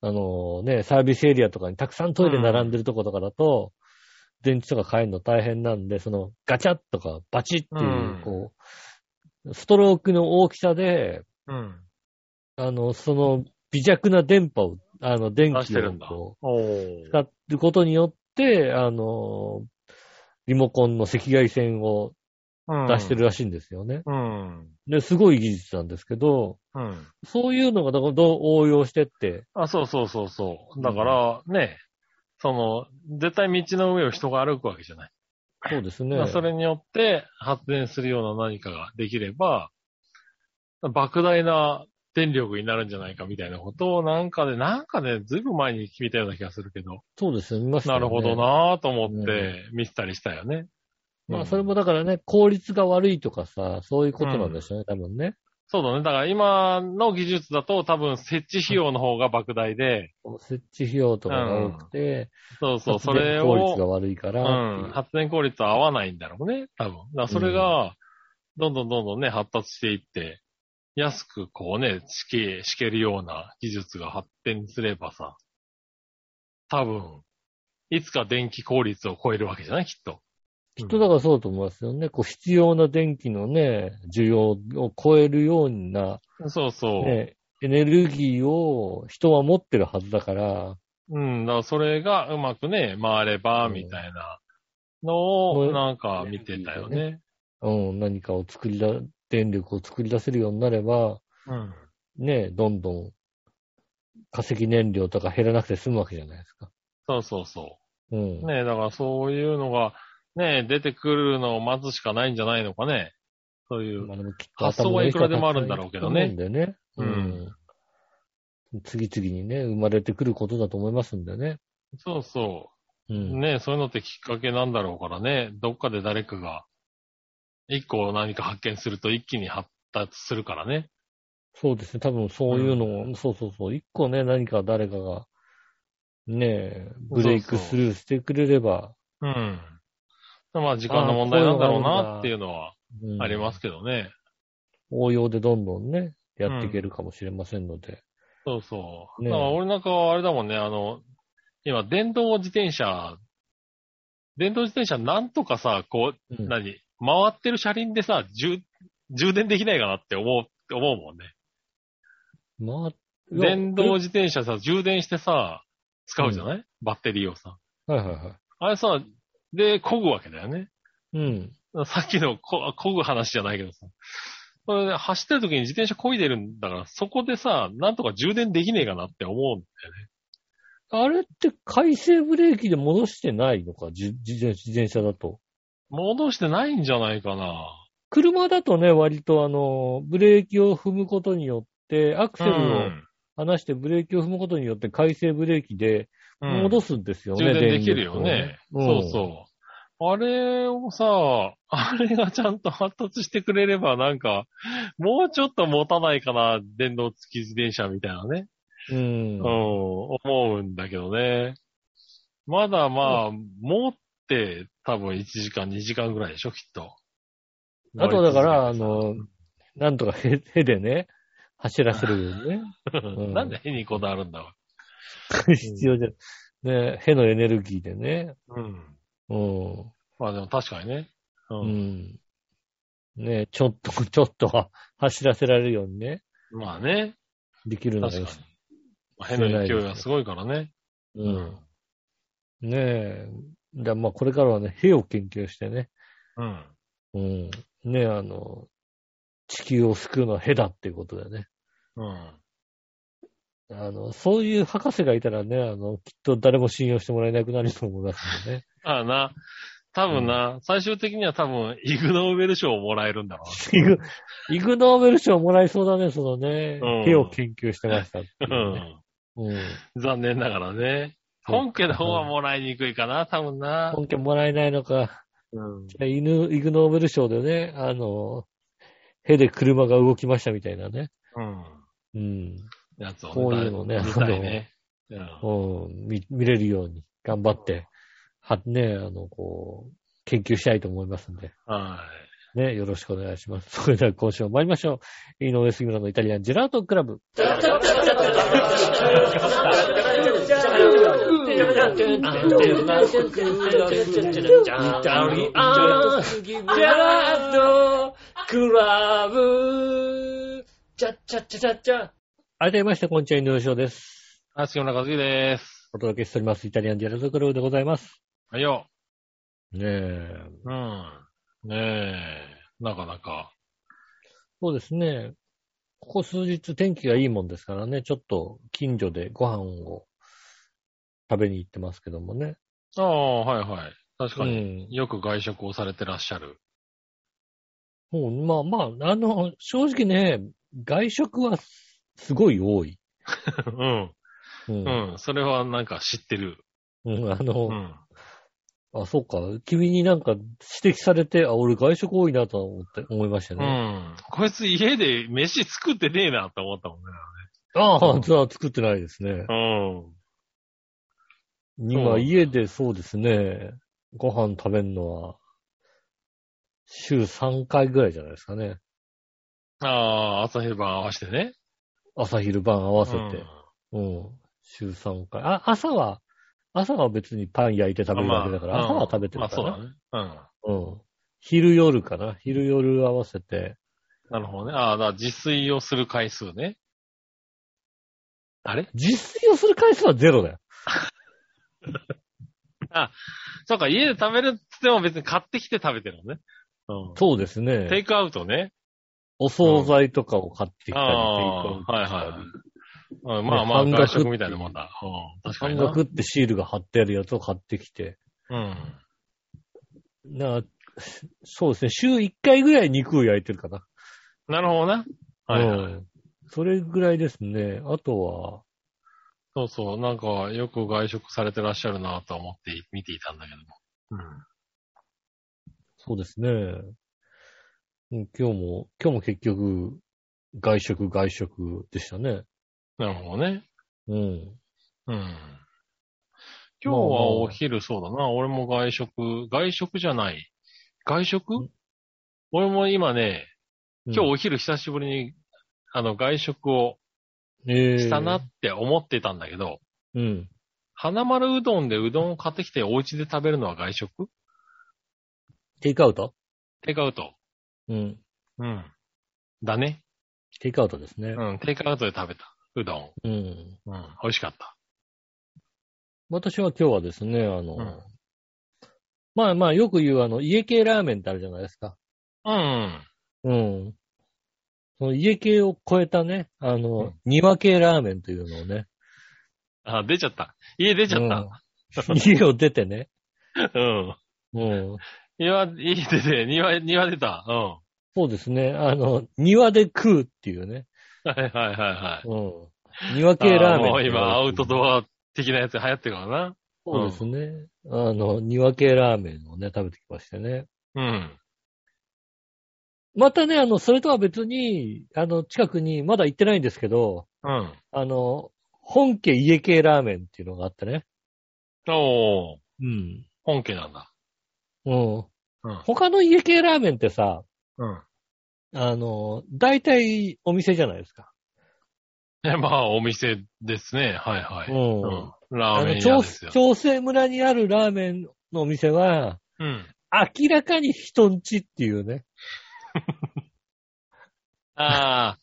あのーね、サービスエリアとかにたくさんトイレ並んでるとことかだと、電池とか変えるの大変なんで、そのガチャッとかバチッっていう、うんこう、ストロークの大きさで、うん。あの、その微弱な電波を、あの、電気を出してるんだ。こおうー使うことによって、あの、リモコンの赤外線をうん出してるらしいんですよね。うん。で、すごい技術なんですけど、うん。そういうのがどうどう応用してって、あ、そうそうそうそう。だから、ね、その、絶対道の上を人が歩くわけじゃない。そうですね。まあそれによって発電するような何かができれば、莫大な電力になるんじゃないかみたいなことをなんかで、なんかで、ずいぶん前に聞いたような気がするけど、そうですよ、見ましたよね。なるほどなぁと思って見せたりしたよね。まあ、うんそれもだからね、効率が悪いとかさ、そういうことなんでしょうね、多分ね。そうだね。だから今の技術だと多分設置費用の方が莫大で、設置費用とかが多くて、そうそう、そ発電れ効率がを、悪いかうらう、ん、発電効率は合わないんだろうね、多分。だからそれが、どんどんどんどんね、発達していって、安くこうね、敷け、敷けるような技術が発展すればさ、多分、いつか電気効率を超えるわけじゃない？きっと。きっとだからそうだと思いますよね。こう必要な電気のね、需要を超えるような、そうそう。ね、エネルギーを人は持ってるはずだから、うん、だからそれがうまくね、回れば、みたいなのを、うんなんか見てたよね。うん、何かを作りだ、電力を作り出せるようになれば、うん。ね、どんどん化石燃料とか減らなくて済むわけじゃないですか。そうそうそうん。う。ねえ、だからそういうのが、ねえ、出てくるのを待つしかないんじゃないのかね。そういう。発想はいくらでもあるんだろうけどねね。うん。次々にね、生まれてくることだと思いますんでね。そうそうう。ん。ねえ、そういうのってきっかけなんだろうからね。どっかで誰かが、一個何か発見すると一気に発達するからね。そうですね。多分そういうのを、そうそうそう。一個ね、何か誰かが、ねえ、ブレイクスルーしてくれれば、うん。まあ時間の問題なんだろうなっていうのはうんありますけどね。応用でどんどんね、やっていけるかもしれませんので。そうそう。ねえだから俺なんかはあれだもんね、あの、今電動自転車、電動自転車なんとかさ、こう、うん何回ってる車輪でさ、充、充電できないかなって思う、思うもんね。まあ、電動自転車さ、充電してさ、使うじゃない、バッテリーをさ。はいはいはい。あれさ、で、漕ぐわけだよね。うん。さっきのこ漕ぐ話じゃないけどさ。これね、走ってる時に自転車漕いでるんだから、そこでさ、なんとか充電できねえかなって思うんだよね。あれって回生ブレーキで戻してないのか自自転自転車だと。戻してないんじゃないかな。車だとね、割とあの、ブレーキを踏むことによって、アクセルを離してブレーキを踏むことによって回生ブレーキでうん戻すんですよね。充電できるよね。そうそう。あれをさ、あれがちゃんと発達してくれればなんか、もうちょっと持たないかな、電動付き自転車みたいなね。うん。うん、うん。思うんだけどね。まだまあ、持って多分1時間、2時間ぐらいでしょ、きっと。あとだから、あ乗の、なんとかへ、へでね、走らせるよね。う んなんで変にこだわるんだわ。必要じゃ、ね、へのエネルギーでね。うん。うん。まあでも確かにね。う。うんん。ねちょっと、ちょっとは走らせられるようにね、まあね。できるのが確かに。まあ変な勢いがすごいからね。うん。ねえ。じゃあまあこれからはね、へを研究してね。うん。うん。ねえ、あの、地球を救うのはへだっていうことでね。うん。あの、そういう博士がいたらね、あの、きっと誰も信用してもらえなくなると思いますんでね。ああな。多分な、最終的には多分、イグノーベル賞をもらえるんだろイグ、イグノーベル賞もらえそうだね、そのねう。んへを研究してましたね、ん。うん。残念ながらね。本家の方はもらいにくいかな、多分な。本家もらえないのか。うん。じゃイグノーベル賞でね、あの、へで車が動きましたみたいなね。うん。うん。やつをこういうのね見たいね。うんうん、見、見れるように頑張って、は、ね、あの、こう、研究したいと思いますんで、はね、よろしくお願いします。それでは今週も参りましょう。井上杉村のイタリアンジェラートクラブ。改めまして、こんにちは、井上翔です。い。あ、杉村和樹です。お届けしております。イタリアンジェラートクラブでございます。はいよ。ねえ。うん。ねえ。なかなか。そうですね。ここ数日天気がいいもんですからね、ちょっと近所でご飯を食べに行ってますけどもね。ああ、はいはい。確うかに。ん。よく外食をされてらっしゃる。もう、まあまあ、あの、正直ね、外食はすごい多い。うん。うん。うん。それはなんか知ってる。うんあの、うん。あ、そうか。君になんか指摘されて、あ、俺外食多いなと思って、思いましたうね。ん。こいつ家で飯作ってねえなって思ったもんね。ああ、じゃあ作ってないですね。うん。今、家でそうですね、ご飯食べるのは、週3回ぐらいじゃないですかね。ああ、朝昼晩合わせてね。朝昼晩合わせて。うんうん。週3回。あ、朝は、朝は別にパン焼いて食べるだけだから、まあ朝は食べてまあるかな。そうだね。うん。うん。昼夜かな。昼夜合わせて。なるほどね。ああ、だ自炊をする回数ね。あれ？自炊をする回数はゼロだよ。そうか、家で食べるって言っても別に買ってきて食べてるのね。うん。そうですね。テイクアウトね。お惣菜とかを買ってきたり、あはいはいうんまあまあ、半額みたいなもんだ。うん。確か半。額ってシールが貼ってあるやつを買ってきて。うん。なそうですね。週1回ぐらい肉を焼いてるかな。なるほどな。はいはい。うんそれぐらいですね。あとは、そうそう。なんか、よく外食されてらっしゃるなと思って見ていたんだけども。そうですね。うん今日も、今日も結局、外食、外食でしたね。なるほどね。うん。うん。今日はお昼そうだな。俺も外食、外食じゃない。外食？ん俺も今ね、今日うんお昼久しぶりに、あの、外食をえーしたなって思ってたんだけど、うん。花丸うどんでうどんを買ってきてお家で食べるのは外食？テイクアウト？テイクアウト。うん。うん。だね。テイクアウトですね。うん。テイクアウトで食べた。うどん。うん。うん。美味しかった。私は今日はですね、あの、うんまあまあよく言うあの、家系ラーメンってあるじゃないですか。うん。うん。その家系を超えたね、あの、うん庭系ラーメンというのをね、あ、出ちゃった。家出ちゃった。うん家を出てね、うん。うん。庭、家出て、庭、庭出た。うん。そうですね、あの、庭で食うっていうね、はいはいはいはい。うん。庭系ラーメンあもう。今、アウトドア的なやつ流行ってるからな。そうですね。あの、庭系ラーメンをね、食べてきましてね。うん。またね、あの、それとは別に、あの、近くに、まだ行ってないんですけど、うん。あの、本家家系ラーメンっていうのがあってね。おー、うん。本家なんだ。うん。うん。他の家系ラーメンってさ、うん。あの、大体お店じゃないですか。え、まあ、お店ですね。はいはい。うんうん。ラーメン屋あの調ですよ。調整村にあるラーメンのお店は、うん。明らかに人んちっていうね。あ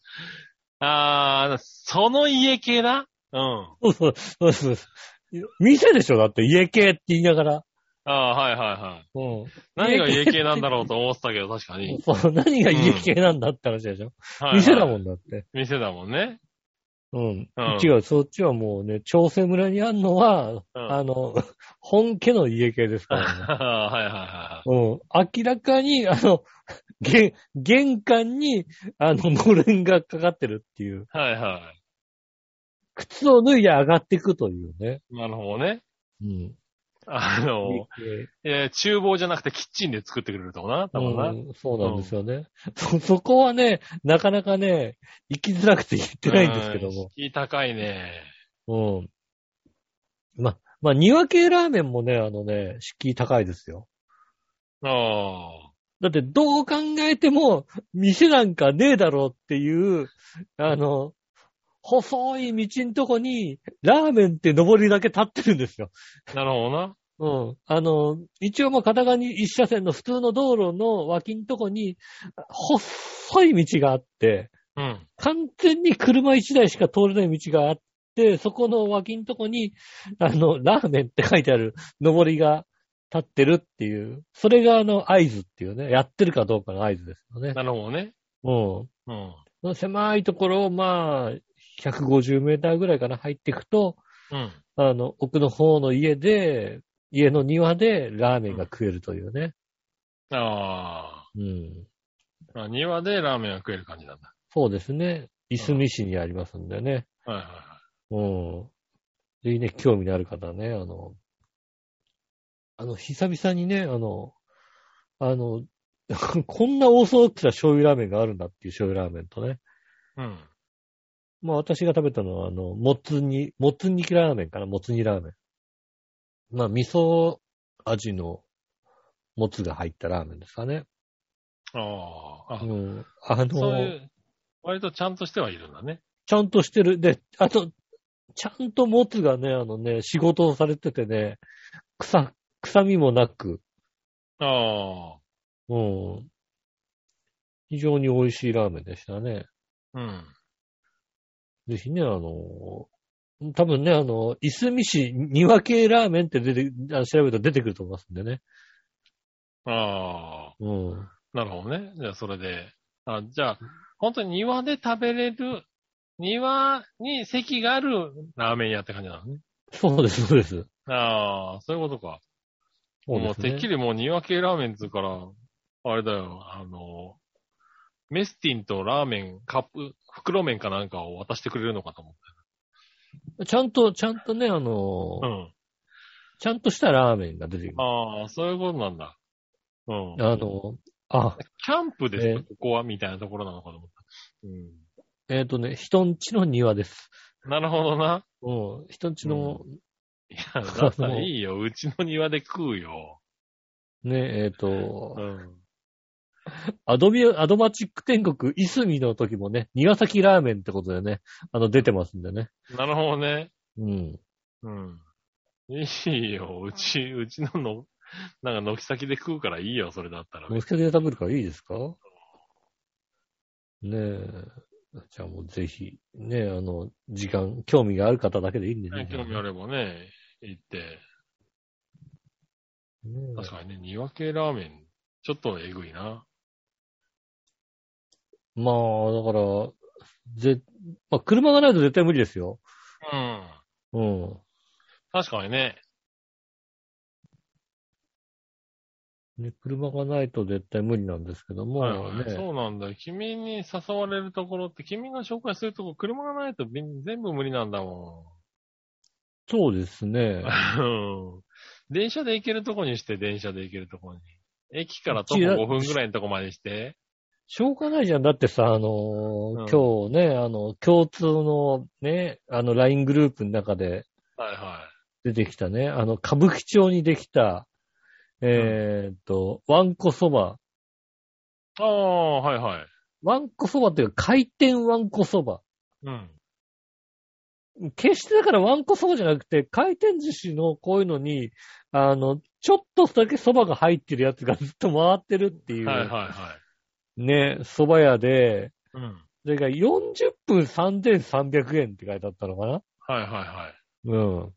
あ、ああ、その家系な？うん。そうそうそうそう。店でしょ？だって家系って言いながら。ああ、はいはいはい。うん。何が家系なんだろうと思ってたけど、確かに。そう、何が家系なんだって話でしょ、はいはい店だもんだって。店だもんね。うん。うん違う、そっちはもうね、調整村にあるのは、うんあの、本家の家系ですからね。はいはいはうん。明らかに、あの、玄、玄関に、あの、のれんがかかってるっていう。いはい。はいは靴を脱いで上がっていくというね。い。なるほどね。うん。あの、えー厨房じゃなくてキッチンで作ってくれるとこな、多分な。うん、そうなんですよね。そ、そこはね、なかなかね、行きづらくて言ってないんですけども。うん敷居高いね。うん。ま、まあ、庭系ラーメンもね、あのね、敷居高いですよ。あだってどう考えても、店なんかねえだろうっていう、あの、細い道んとこに、ラーメンって上りだけ立ってるんですよ。あ、なるほどな。うん。あの、一応まあ片側に一車線の普通の道路の脇んとこに、細い道があって、うん。完全に車一台しか通れない道があって、そこの脇んとこに、あの、ラーメンって書いてある上りが立ってるっていう、それがあの合図っていうね、やってるかどうかの合図ですよね。なるほどね。うん。うん。狭いところを、まあ、150メーターぐらいから入っていくと、うん。あの、奥の方の家で、家の庭でラーメンが食えるというね。あうん。あ。庭でラーメンが食える感じなんだ。そうですね。いすみ市にありますんでね。はいはいはうん。ぜひね、興味のある方はね、あの、あの、久々にね、あの、あの、こんなオーソドックスな醤油ラーメンがあるんだっていう醤油ラーメンとね。い。うん。まあ私が食べたのは、あの、もつ煮、もつ煮ラーメンかな、もつ煮ラーメン。まあ味噌味のもつが入ったラーメンですかね。ああ。あうん。あそうの、いう、割とちゃんとしてはいるんだね。ちゃんとしてる。で、あと、ちゃんともつがね、あのね、仕事をされててね、臭、臭みもなく、ああ。うん。非常に美味しいラーメンでしたね。うん。ぜひね、あの、多分ね、あの、いすみ市庭系ラーメンって出て、あ調べると出てくると思いますんでね。ああ。うん。なるほどね。じゃあ、それで。あ、じゃあ、本当に庭で食べれる庭に席があるラーメン屋って感じなのね。そうです、そうです。ああ、そういうことか。もうそうですねてっきりもう庭系ラーメンっつうから、あれだよ、あの、メスティンとラーメン、カップ、袋麺かなんかを渡してくれるのかと思っちゃんと、ちゃんとね、あのた。うん。ちゃんとしたラーメンが出てくる。ああ、そういうことなんだ。うん。あの、あ、キャンプですか、え？ここは？みたいなところなのかと思った。うん。えっ、とね、人んちの庭です。なるほどな。うん、人んちの、いや、だったらいいよ。うちの庭で食うよ。ね、えっ、とう、ん。アドビ、アドマチック天国、いすみの時もね、庭先ラーメンってことでね、あの、出てますんでね。なるほどね。うん。うん。いいよ。うち、うちのの、なんか軒先で食うからいいよ、それだったら。のっけで食べるからいいですか？ねえ。じゃあもうぜひ、ねえ、あの、時間、興味がある方だけでいいんでね。興味あればね、行って。ねえ確かにね、庭系ラーメン、ちょっとえぐいな。まあ、だから、ぜ、まあ、車がないと絶対無理ですよ。うん。うん。確かにね。ね、車がないと絶対無理なんですけども、はいはいね。そうなんだよ。君に誘われるところって、君が紹介するところ、車がないと全部無理なんだもそうですね。ん。うん電車で行けるとこにして、電車で行けるとこに。駅から徒歩違う5分ぐらいのとこまでして。しょうがないじゃん。だってさ、あのーうん今日ね、あの、共通のね、あの、LINE グループの中ではいは出てきたね、あの、歌舞伎町にできた、えーっと、ワンコそば。い。ああ、はいはい。ワンコそばっていうか、回転ワンコそば。うん。決してだからワンコそばじゃなくて、回転寿司のこういうのに、あの、ちょっとだけそばが入ってるやつがずっと回ってるっていう、はいはいはい。ね、蕎麦屋で、うん。それが40分3300円って書いてあったのかな？はいはいはい。うん。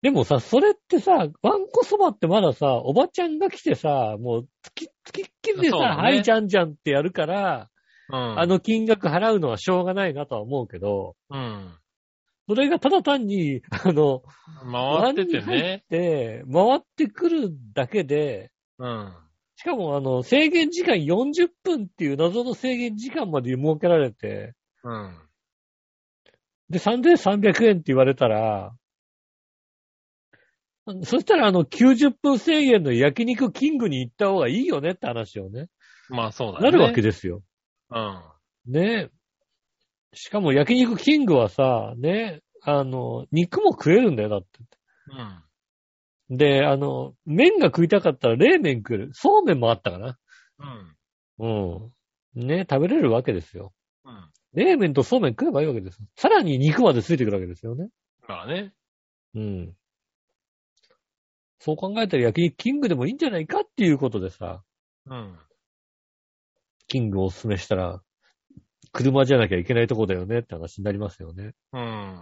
でもさ、それってさ、ワンコそばってまださ、おばちゃんが来てさ、もう、つき、つきっきりでさ、ねはい、じゃんじゃんってやるから、うん。あ、の金額払うのはしょうがないなとは思うけど、うん。それがただ単に、あの、回っててね。て、回ってくるだけで、うん。しかもあの、制限時間40分っていう謎の制限時間まで設けられて、うん。で、3300円って言われたら、そしたらあの90分制限の焼肉キングに行った方がいいよねって話をね、まあそうだね。なるわけですよ。うん。ねしかも焼肉キングはさ、ね、あの、肉も食えるんだよ、だって。うん。で、あの、麺が食いたかったら冷麺食える。そうめんもあったかな。うん。うん。ね、食べれるわけですよ。うん。冷麺とそうめん食えばいいわけです。さらに肉までついてくるわけですよね。まあね。うん。そう考えたら焼肉キングでもいいんじゃないかっていうことでさ、うん。キングをお勧めしたら、車じゃなきゃいけないとこだよねって話になりますよね。うん。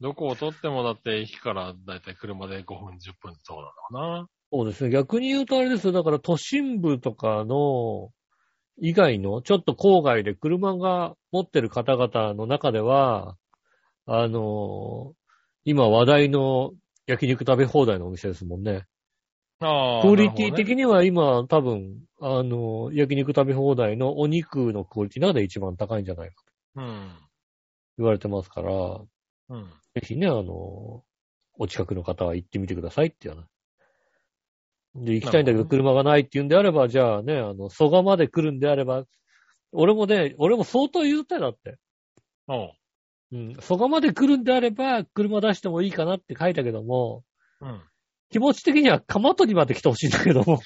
どこを取ってもだって駅からだいたい車で5分、10分そうだろうな。そうですね。逆に言うとあれですよ。だから都心部とかの以外の、ちょっと郊外で車が持ってる方々の中では、あの今話題の焼肉食べ放題のお店ですもんね。ああ。クオリティ的に。には今多分、あの、焼肉食べ放題のお肉のクオリティの中で一番高いんじゃないかとうん。言われてますから、うん。ぜひね、あの、お近くの方は行ってみてくださいっていう話。で、行きたいんだけど車がないっていうんであれば、じゃあね、あの、蘇我まで来るんであれば、俺もね、俺も相当言うたよだって。おう。うん、蘇我まで来るんであれば、車出してもいいかなって書いたけども、うん。気持ち的には蒲取まで来てほしいんだけども、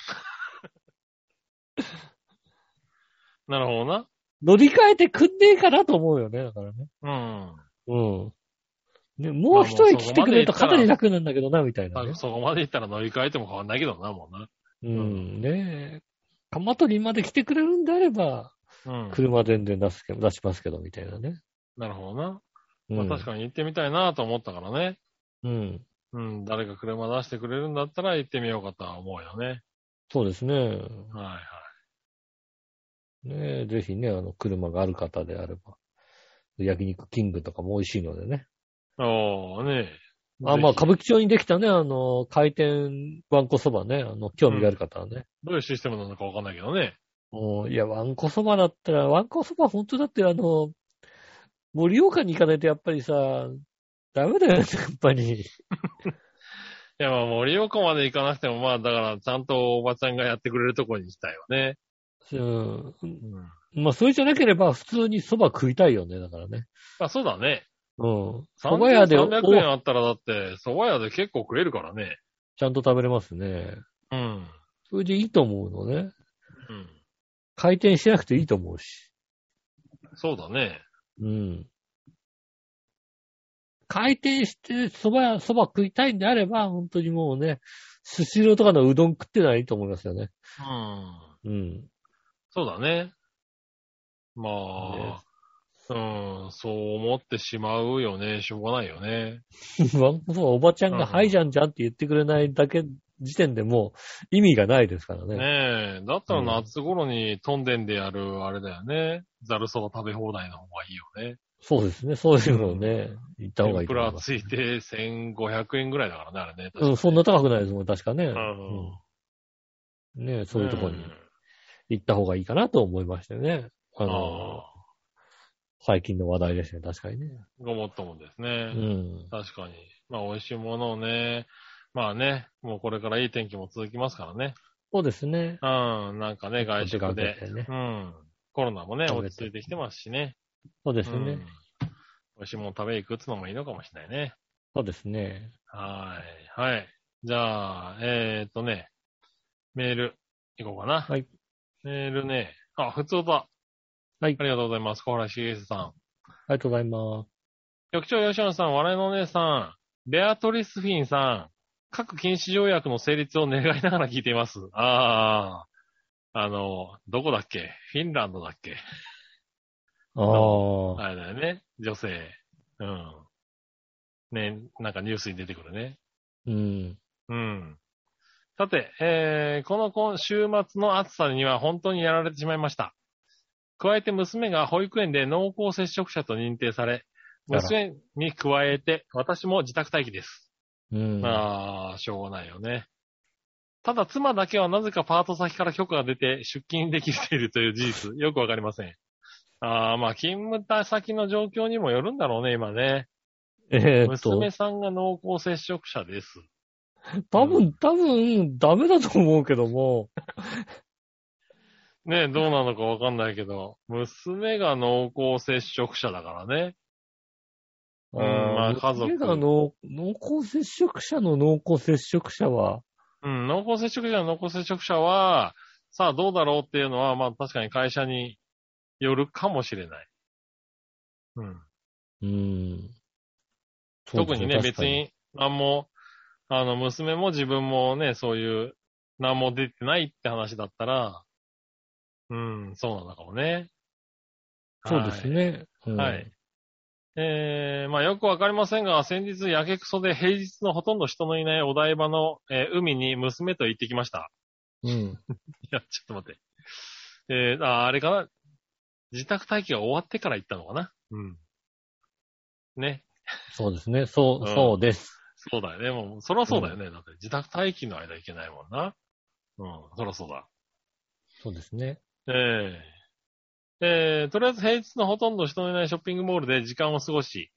なるほどな。乗り換えてくんねえかなと思うよね、だからね。うん。うん。ね、もう一駅来てくれるとかなり楽なんだけどな、みたいなね。そこまで行ったら乗り換えても変わんないけどな、もうな。うん、ねえ。蒲取まで来てくれるんであれば、うん。車全然出すけど、出しますけど、みたいなね。なるほどな。うん。まあ確かに行ってみたいなと思ったからね。うん。うん。誰か車出してくれるんだったら行ってみようかとは思うよね。そうですね。はいはい。ねえ、ぜひね、あの、車がある方であれば。焼肉キングとかも美味しいのでね。ああ、ねあ、まあ、歌ぶ舞伎町にできたね、あの、回転わんこそばね、あの、興味がある方はね。どういうシステムなのかわかんないけどね。もういや、わんこそばだったら、わんこそば本当だってあの、盛岡に行かないとやっぱりさ、ダメだよね、やっぱり。いや、まあ、盛岡まで行かなくても、まあ、だから、ちゃんとおばちゃんがやってくれるとこに行きたいよね。うん。うん。まあ、それじゃなければ普通にそば食いたいよね、だからね。あ、そうだね。うん。蕎麦屋で、300円おあったらだって、蕎麦屋で結構食えるからね。ちゃんと食べれますね。うん。それでいいと思うのね。うん。回転しなくていいと思うし。そうだね。うん。回転して蕎麦屋、蕎麦食いたいんであれば、本当にもうね、スシローとかのうどん食ってないと思いますよね。うん。うん。そうだね。まあ、うん、そう思ってしまうよね。しょうがないよね。おばちゃんが、うんはいじゃんじゃんって言ってくれないだけ、時点でもう意味がないですからね。ねえ。だったら夏頃にトンデンでやる、あれだよね。ざるそば食べ放題の方がいいよね。そうですね。そういうのをね、言った方がいいいます。ついて1500円ぐらいだからね、あれね。うん、そんな高くないですもん、確かね。うんうんねそういうところにん行った方がいいかなと思いましてね。あの、あ最近の話題ですね、確かにね。あ、ごもっともですうね。ん。確かに。まあ、美味しいものをね。まあね、もうこれからいい天気も続きますからね。そうですね。うん、なんかね、外食でね。うん。コロナもね、落ち着いてきてますしね。そうですね。うん。美味しいもの食べに行くってのもいいのかもしれないね。そうですね。はい。はい。じゃあ、えー、っとね、メール、いこうかな。はい。メールね、あ、普通だ。はいありがとうございます。小原茂さん。ありがとうございます。局長吉野さん、笑いのお姉さん、ベアトリスフィンさん、核禁止条約の成立を願いながら聞いています。ああ、あの、どこだっけ？フィンランドだっけ？ああ。あれだよね。女性。うん。ね、なんかニュースに出てくるね。うん。うん。さて、えー、この今週末の暑さには本当にやられてしまいました。加えて娘が保育園で濃厚接触者と認定され、娘に加えて私も自宅待機です。うん。ああ、しょうがないよね。ただ妻だけはなぜかパート先から許可が出て出勤できているという事実、よくわかりません。ああ、まあ勤務先の状況にもよるんだろうね、今ね。えー娘、さんが濃厚接触者です。多分、多分、ダメだと思うけども、ねどうなのかわかんないけど、娘が濃厚接触者だからね。うんまあ家族娘が濃濃厚接触者の濃厚接触者は、うん、濃厚接触者の濃厚接触者は、さあどうだろうっていうのは、まあ確かに会社によるかもしれない。うん。うん。特にね、別。に、何も、あの、娘も自分もね、そういう、何も出てないって話だったら、うん、そうなのかもね。そうですね。うんはい。えー、まあよくわかりませんが、先日、やけくそで平日のほとんど人のいないお台場の、えー海に娘と行ってきました。うん。いや、ちょっと待って。えー、あ、あれかな？自宅待機が終わってから行ったのかな？うん。ね。そうですね。そうう、んそうです。そうだよね。もう、そらそうだよね。だって自宅待機の間行けないもんな。うん、そらそうだ。そうですね。えええーとりあえず平日のほとんど人のいないショッピングモールで時間を過ごし、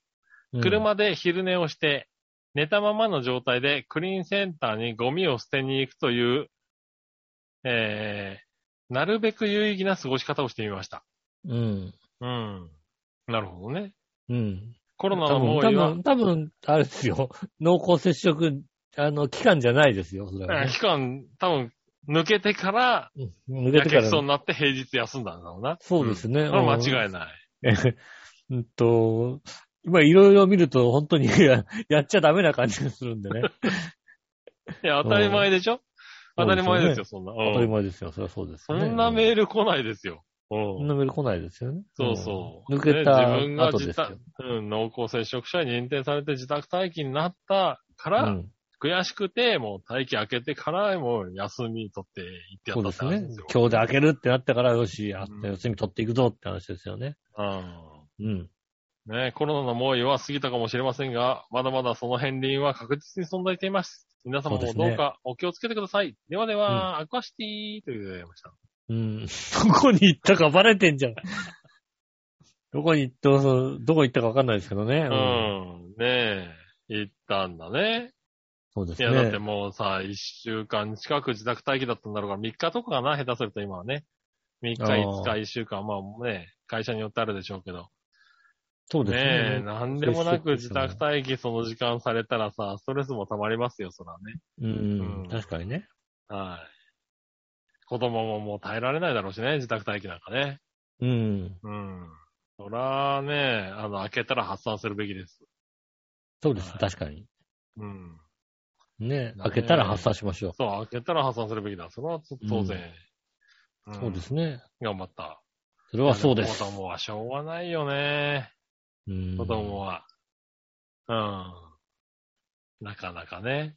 うん、車で昼寝をして、寝たままの状態でクリーンセンターにゴミを捨てに行くという、えー、なるべく有意義な過ごし方をしてみました。うん。うん。なるほどね。うん。コロナの猛威は？分、、多分、あれですよ。濃厚接触、あの、期間じゃないですよ。それはねえー期間、多分、抜けてから、うん抜けてからそ。になって平日休んだんだろうな。そうですね。うん。これは間違いない。うんと、今いろいろ見ると本当にや やっちゃダメな感じがするんでね。いや、当たり前でしょ？うん当たり前ですよ、そんな。当たりうん前ですよ。それはそうですよね。そんなメール来ないですよ。そうんんなメール来ないですよね。そうそう。うん抜けたね自分が自宅。、うん、濃厚接触者に認定されて自宅待機になったから、うん。ク悔しくて、もう待機開けてから、もう休み取って行ってやったそうですね。今日で開けるってなってから、よし、あうん休み取っていくぞって話ですよね。うん。うん。ねコロナの猛威は過ぎたかもしれませんが、まだまだその片鱗は確実に存在しています。皆様もどうかお気をつけてください。ではでは、アクアシティということでございました。うん。どこに行ったかバレてんじゃん。どこに行った、そうどこ行ったかわかんないですけどね。うん。ねえ、行ったんだね。そうですいや、だってね。もうさ、一週間近く自宅待機だったんだろうから、3日とかかな、下手すると今はね。3日、あー5日、1週間、まあね、会社によってあるでしょうけど。そうですねえ、ね。なんでもなく自宅待機その時間されたらさ、ストレスも溜まりますよ、そらね。ううんん。確かにね。はい。子供ももう耐えられないだろうしね、自宅待機なんかね。うん。うん。そらね、あの、開けたら発散するべきです。そうですは。い確かに。うん。ね開けたら発散しましょそう、開けたら発散するべきだ。それは当然。う。そうですね。頑張った。それはそうです。子供はしょうがないよね。うん子供は。うん。なかなかね。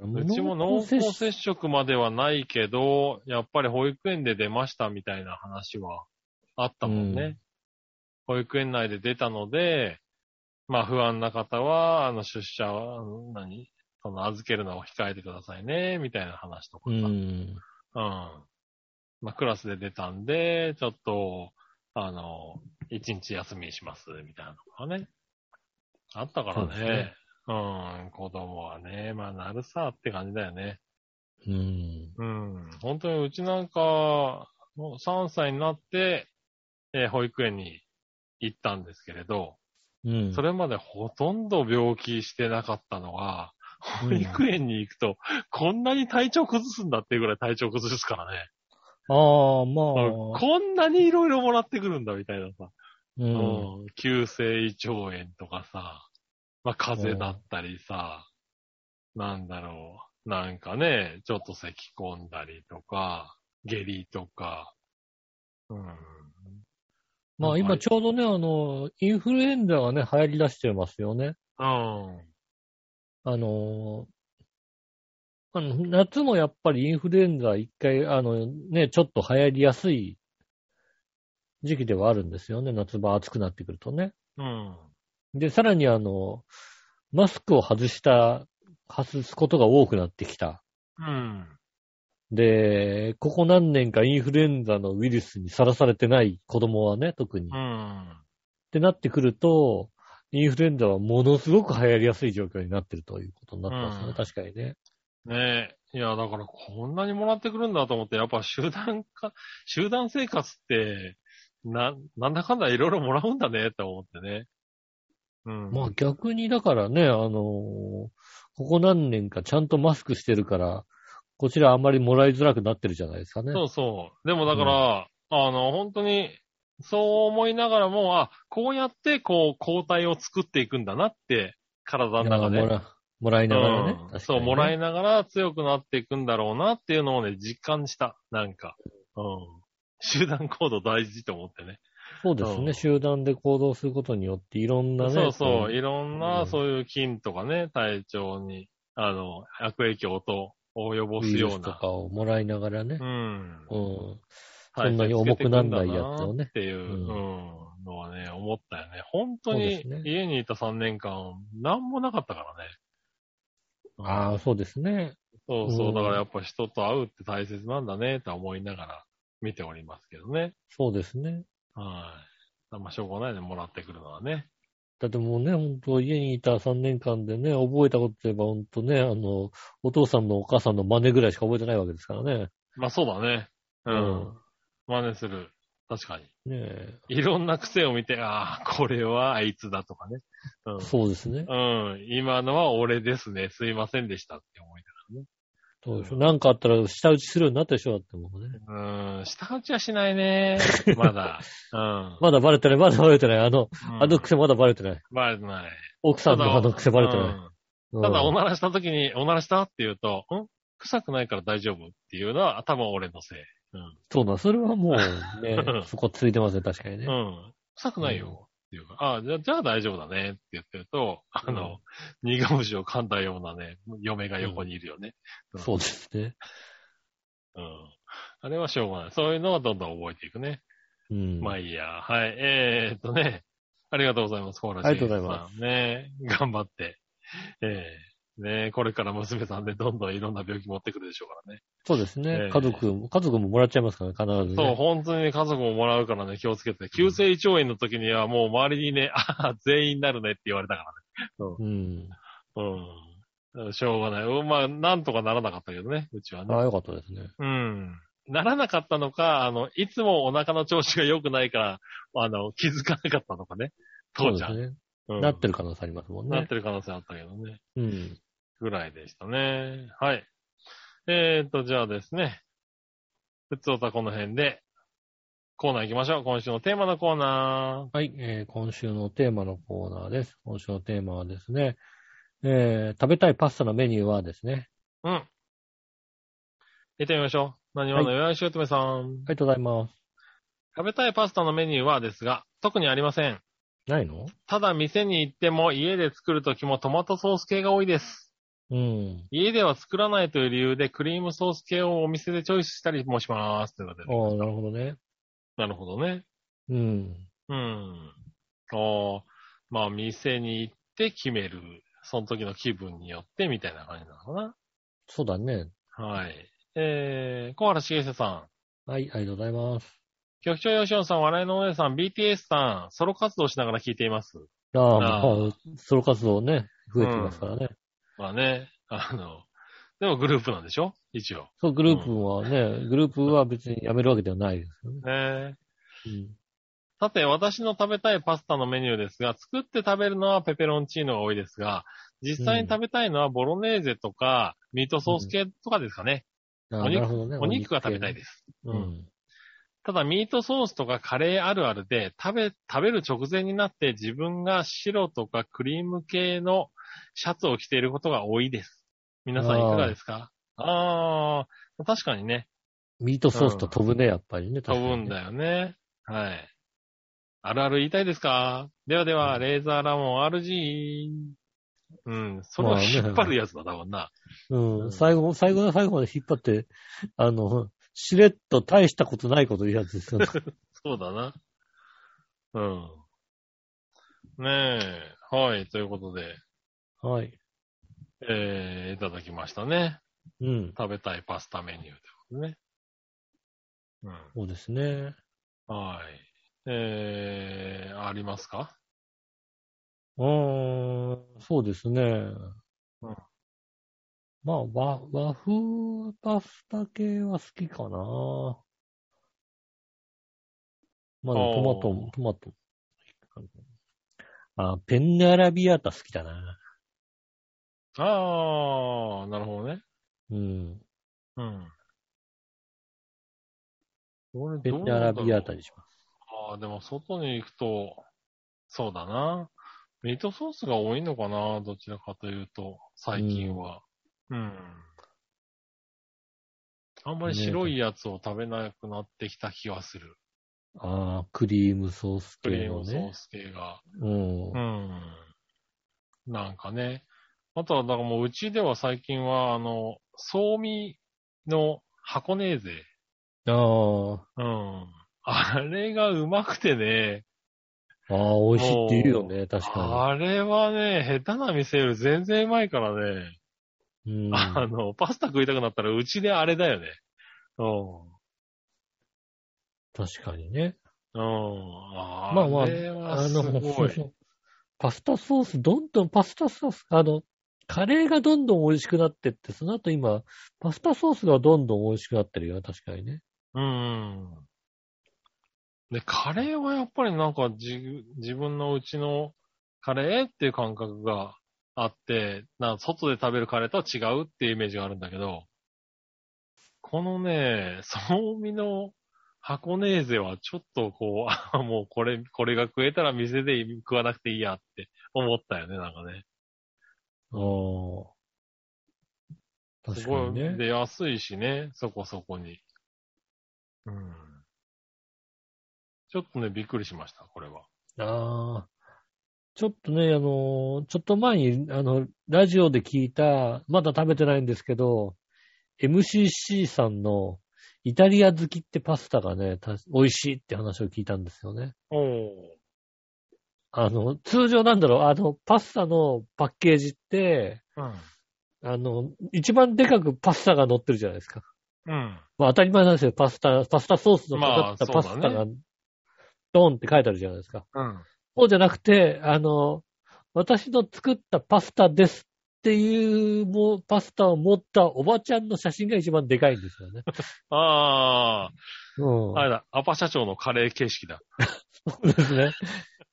うちも濃厚接触まではないけど、やっぱり保育園で出ましたみたいな話はあったもんね。うん保育園内で出たので、まあ不安な方は、あの出社は、何？その預けるのを控えてくださいね、みたいな話とかさ。うん。うん。まあ、クラスで出たんで、ちょっと、あの、一日休みにします、みたいなのがね。あったからそうね。うん、子供はね、まあ、なるさって感じだよね。うん。うん。本当にうちなんか、もう3歳になって、えー保育園に行ったんですけれど、うん。それまでほとんど病気してなかったのが、保育園に行くと、こんなに体調崩すんだっていうぐらい体調崩すからね。ああ、まあ。こんなにいろいろもらってくるんだみたいなさ。う。うんん。急性胃腸炎とかさ、まあ風邪だったりさ、なんだろう。なんかね、ちょっと咳込んだりとか、下痢とか。うん。まあ今ちょうどね、あの、インフルエンザがね、流行り出してますよね。うん。あの、あの夏もやっぱりインフルエンザ一回、あのね、ちょっと流行りやすい時期ではあるんですよね。夏場暑くなってくるとね。うん。で、さらにあの、マスクを外した、外すことが多くなってきた。うん。で、ここ何年かインフルエンザのウイルスにさらされてない子供はね、特に。っうん。てなってくると、インフルエンザはものすごく流行りやすい状況になってるということになってますよね。うん確かにね。ねえ。いや、だからこんなにもらってくるんだと思って、やっぱ集団か、集団生活って、な、なんだかんだいろいろもらうんだねって思ってね。うん。まあ逆にだからね、あのーここ何年かちゃんとマスクしてるから、こちらあんまりもらいづらくなってるじゃないですかね。そうそう。でもだから、あの、本当に、そう思いながらも、あ、こうやって、こう、抗体を作っていくんだなって、体の中で。もらもらいながらね。うんねそう、もらいながら強くなっていくんだろうなっていうのをね、実感した。なんか。うん。集団行動大事と思ってね。そうですね、うん集団で行動することによっていろんなね。そうそう。こいろんうな、んそういう菌とかね、体調に、あの、悪影響と及ぼすような。スとかをもらいながらねう。ん。うん。そんなに重くなんないやつをねっていう、のはね、思ったよね。本当に家にいた3年間、なんもなかったからね。ああ、そうですね。そうそうう。んだからやっぱ人と会うって大切なんだね、と思いながら見ておりますけどね。そうですね。はい。まあ、しょうがないね、もらってくるのはね。だってもうね、ほんと家にいた3年間でね、覚えたことといえばほんとね、あの、お父さんのお母さんの真似ぐらいしか覚えてないわけですからね。まあそうだね。う。うんん真似する。確かに。ねえ。いろんな癖を見て、ああ、これはあいつだとかね。うん。そうですね。うん。今のは俺ですね。すいませんでしたって思いそうでしょ。なんかあったら下打ちするようになったでしょだってもうね。ながら。うん。下打ちはしないね。まだ。うん。まだバレてない、まだバレてない。あの、うんあの癖まだバレてない。バレてない。奥さんのあの癖バレてない。うんただ、おうんならした時に、おならしたって言うと、ん？臭くないから大丈夫？っていうのは、多分俺のせい。うん。そうだ、それはもうね、そこついてますね、確かにね。うん。臭くないよ。っていうか、あじゃあ、じゃあ大丈夫だねって言ってると、あの、苦虫を噛んだようなね、嫁が横にいるよね。んそうですね。うん。あれはしょうがない。そういうのはどんどん覚えていくね。うん。まあいいや。はい。えー、っとね。ありがとうございます。コーラありがとうございますす。ね頑張って。えー、ねこれから娘さんでどんどんいろんな病気持ってくるでしょうからね。そうですね。ええ家族も、家族ももらっちゃいますからね、必ずね。そう、本当にね、家族ももらうからね、気をつけて。急性胃腸炎の時にはもう周りにね、ああ、全員になるねって言われたからね。うん。うん。しょうがない。うんまあ、なんとかならなかったけどね、うちはね。ああ、よかったですね。うん。ならなかったのか、あの、いつもお腹の調子が良くないから、あの、気づかなかったのかね。父ちゃん。そうですね。うんなってる可能性ありますもんね。なってる可能性あったけどね。うん。ぐらいでしたね。はい。えーと、じゃあですね。ふつおたこの辺で、コーナー行きましょう。今週のテーマのコーナはい、えー今週のテーマのコーナーです。今週のテーマはですね、えー食べたいパスタのメニューはですね、ー。うん。行ってみましょう。何話のよしおとめさん。ありがとうございます。食べたいパスタのメニューはですが、特にありません。ないの？ただ店に行っても家で作るときもトマトソース系が多いです。うん。家では作らないという理由でクリームソース系をお店でチョイスしたりもします。ということで。ああ、なるほどね。なるほどね。うん。うん。ああ、まあ店に行って決める。その時の気分によってみたいな感じなのかそうだね。な。はい。えー、小原茂久さん。はい、ありがとうございます。局長吉野さん、笑いのお姉さん、BTS さん、ソロ活動しながら聞いています。ああ、ソロ活動ね、増えてますからね。まあね、あの、でもグループなんでしょ？一応。そう、グループはね、グループは別に辞めるわけではないですよね。ねうん。さて、私の食べたいパスタのメニューですが、作って食べるのはペペロンチーノが多いですが、実際に食べたいのはボロネーゼとか、ミートソース系とかですかね。お肉ね。お肉が食べたいす。です。ううんん。ただ、ミートソースとかカレーあるあるで、食べ、食べる直前になって自分が白とかクリーム系のシャツを着ていることが多いです。皆さんいかがですか？ああー、確かにね、ミートソースと飛ぶね、やっぱりね。飛ぶんだよね。はい。あるある言いたいですか？ではでは、レーザーラモン RG。うん、それはまあね引っ張るやつだ、多分な。う。うんん最後、最後の最後まで引っ張って、あの、しれっと大したことないこと言うやつですよね。そうだな。うん。ねえ。はい、ということで、はい。えー、いただきましたね。うん。食べたいパスタメニューでね。うん。そうですね。はい。えー、ありますか？うーん、そうですね。うんまあ、和、和風パスタ系は好きかな。まあ、トマト、トマト。あ、ペンネアラビアータ好きだな。あー、なるほどね。うん。うん。俺ペンネアラビアータにします。ああ、でも外に行くと、そうだな。ミートソースが多いのかな、どちらかというと、最近は。うん。あんまり白いやつを食べなくなってきた気はする。ああ、クリームソースクリ系のね。ームソース系が。うん。うん。なんかね。あとは、だからもううちでは最近は、あの、ソーミの箱根ーゼ。ああ、うん。あれがうまくてね。ああ、美味しいって言うよね、確かあれはね、下手な店より全然うまいからね。に。うん。あの、パスタ食いたくなったらうちであれだよね。う確かにね。ん。うん。あまあまあ、あの、すごい。パスタソース、どんどんパスタソース、あの、カレーがどんどん美味しくなってって、その後今、パスタソースがどんどん美味しくなってるよ、確かにね。うん。で、カレーはやっぱりなんか自自分のうちのカレーっていう感覚があって、な外で食べるカレーとは違うっていうイメージがあるんだけど、このね、ソーミの箱根ーゼはちょっとこう、あ もうこれ、これが食えたら店で食わなくていいやって思ったよね、なんかね。ああ。確かすごい。にね。で、安いしね、そこそこに。うん。ちょっとね、びっくりしました、これは。ああ。ちょっとね、あの、ちょっと前に、あの、ラジオで聞いた、まだ食べてないんですけど、MCC さんのイタリア好きってパスタがね、た美味しいって話を聞いたんですよね。おー。あの、通常なんだろう、あの、パスタのパッケージって、うん。あの、一番でかくパスタが乗ってるじゃないですか。うん。まあ当たり前なんですよ。パスタ、パスタソースのかかったパスタが、ドンって書いてあるじゃないですか。うん。そうじゃなくて、あの、私の作ったパスタですっていう、もう、パスタを持ったおばちゃんの写真が一番でかいんですよね。あうん。あ、あれだ、アパ社長のカレー形式だ。そうですね。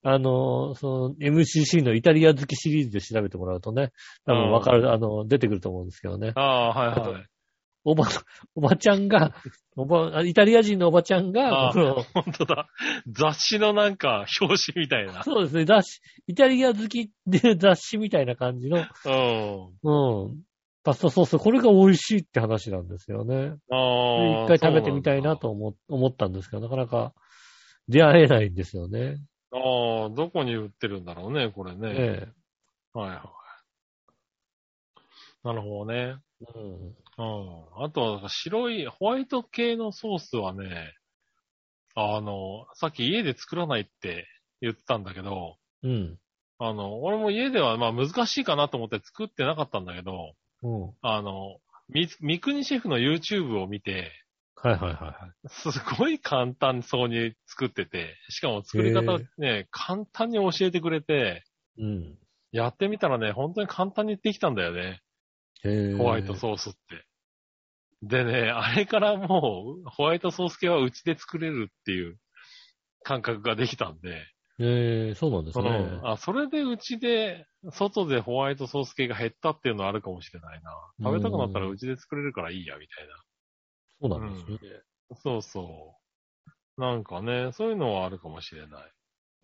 あの、その MCC のイタリア好きシリーズで調べてもらうとね、多分わかる、あの、出てくると思うんですけどね。ああ、はいはい。おば、おばちゃんが、おば、イタリア人のおばちゃんが、あ本当だ。雑誌のなんか、表紙みたいな。そうですね、雑誌、イタリア好きで雑誌みたいな感じの、うん。うん、パスタソース、これが美味しいって話なんですよね。ああ。一回食べてみたいなと思思ったんですけど、なかなか出会えないんですよね。ああ、どこに売ってるんだろうね、これね。えはいはい。なるほどね。え。うん。うん。あとは、白い、ホワイト系のソースはね、あの、さっき家で作らないって言ってたんだけど、うん。あの、俺も家ではまあ難しいかなと思って作ってなかったんだけど、うん。あの、み、三国シェフの YouTube を見て、はいはいはいはい。すごい簡単そうに作ってて、しかも作り方ね、簡単に教えてくれて、うん。やってみたらね、本当に簡単にできたんだよね。ホワイトソースって。でね、あれからもう、ホワイトソース系はうちで作れるっていう感覚ができたんで、ええそうなんですね。うんあ、それでうちで、外でホワイトソース系が減ったっていうのはあるかもしれないな。食べたくなったらうちで作れるからいいや、みたいな。そうなんですね。そうそう。なんかね、そういうのはあるかもしれない。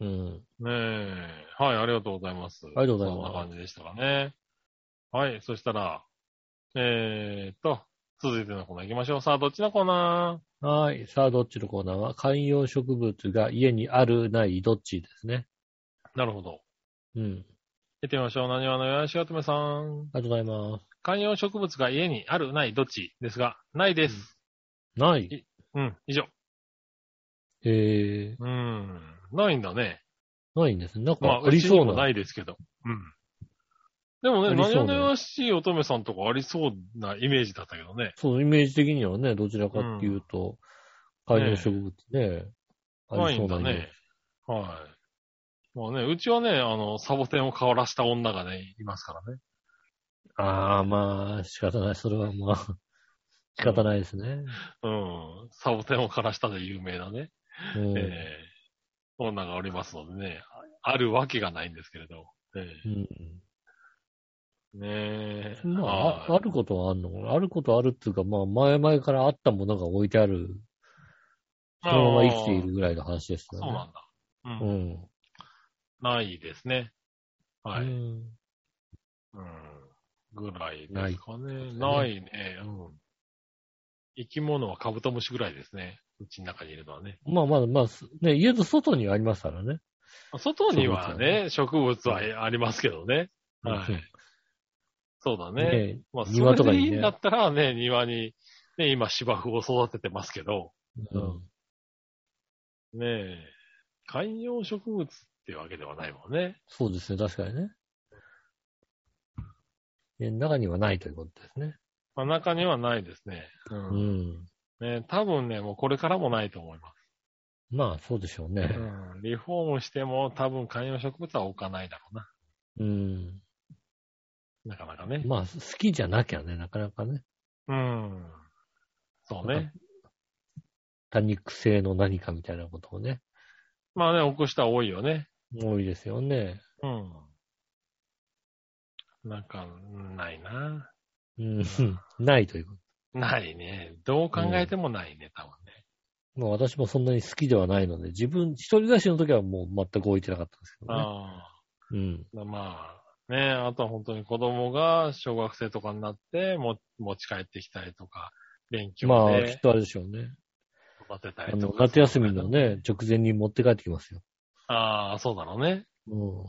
うん。ねえ。はい、ありがとうございます。ありがとうございますそんな感じでしたかね。はい、そしたら、えーっと、続いてのコーナー行きましょう。さあ、どっちのコーナはい。さあ、どっちのコーナーは観葉植物が家にある、ない、どっちですね。ーなるほど。うん。行ってみましょう。何話のよやしおとめさん。ありがとうございます。観葉植物が家にある、ない、どっちですが、ないです。ない。うん、以上。ええうーん、ないんだね。ないんですね。なんまあ、かありそうな。ないですけど。うん。でもね、何話のよしい乙女さんとかありそうなイメージだったけどね。そう、イメージ的にはね、どちらかっていうと、観葉植物ね、ありそうなイメージ。はい。まあね、うちはね、あの、サボテンを変わらした女がね、いますからね。ああ、まあ、仕方ない。それはまあ、仕方ないですね。うん。サボテンを枯らしたで有名なね、うんええ女がおりますのでね、あるわけがないんですけれど。えうんえねえ。まあ、はいああることはあるの？あることはあるっていうか、まあ、前々からあったものが置いてある、そのまま生きているぐらいの話ですよね。そうなんだ。う。うんん。ないですね。はい。うんうん。ぐらいですかね。ないね。うん。生き物はカブトムシぐらいですね。うちの中にいるのはね。まあまあまあ、ね、家の外にありますからね。外にはね、植物はありますけどね。はいうん。そうだね。ねまあ、庭とかいいんだったらね、庭に、ね、今芝生を育ててますけど、うん。ねえ、観葉植物ってわけではないもんね。そうですね、確かにね。家の中にはないということですね。まあ、中にはないですね。う。うんん。ね多分ね、もうこれからもないと思います。まあ、そうでしょうね。うん。リフォームしても多分観葉植物は置かないだろうな。うん。なかなかね。まあ、好きじゃなきゃね、なかなかね。うん。そうね。多肉性の何かみたいなことをね、まあね、置く人は多いよね。多いですよね。うん。なんか、ないな。うん。ないというこないね。どう考えてもないね、多分ね。と。まあ、私もそんなに好きではないので、自分、一人暮らしの時はもう全く置いてなかったんですけどね。あうん。あ。まあ、ねあとは本当に子供が小学生とかになっても持ち帰ってきたりとか、勉強まあ、きっでとあれでしょうね。育てたあのりと、か。夏休みのね、直前に持って帰ってきますよ。ああ、そうだろうね。うん。うん。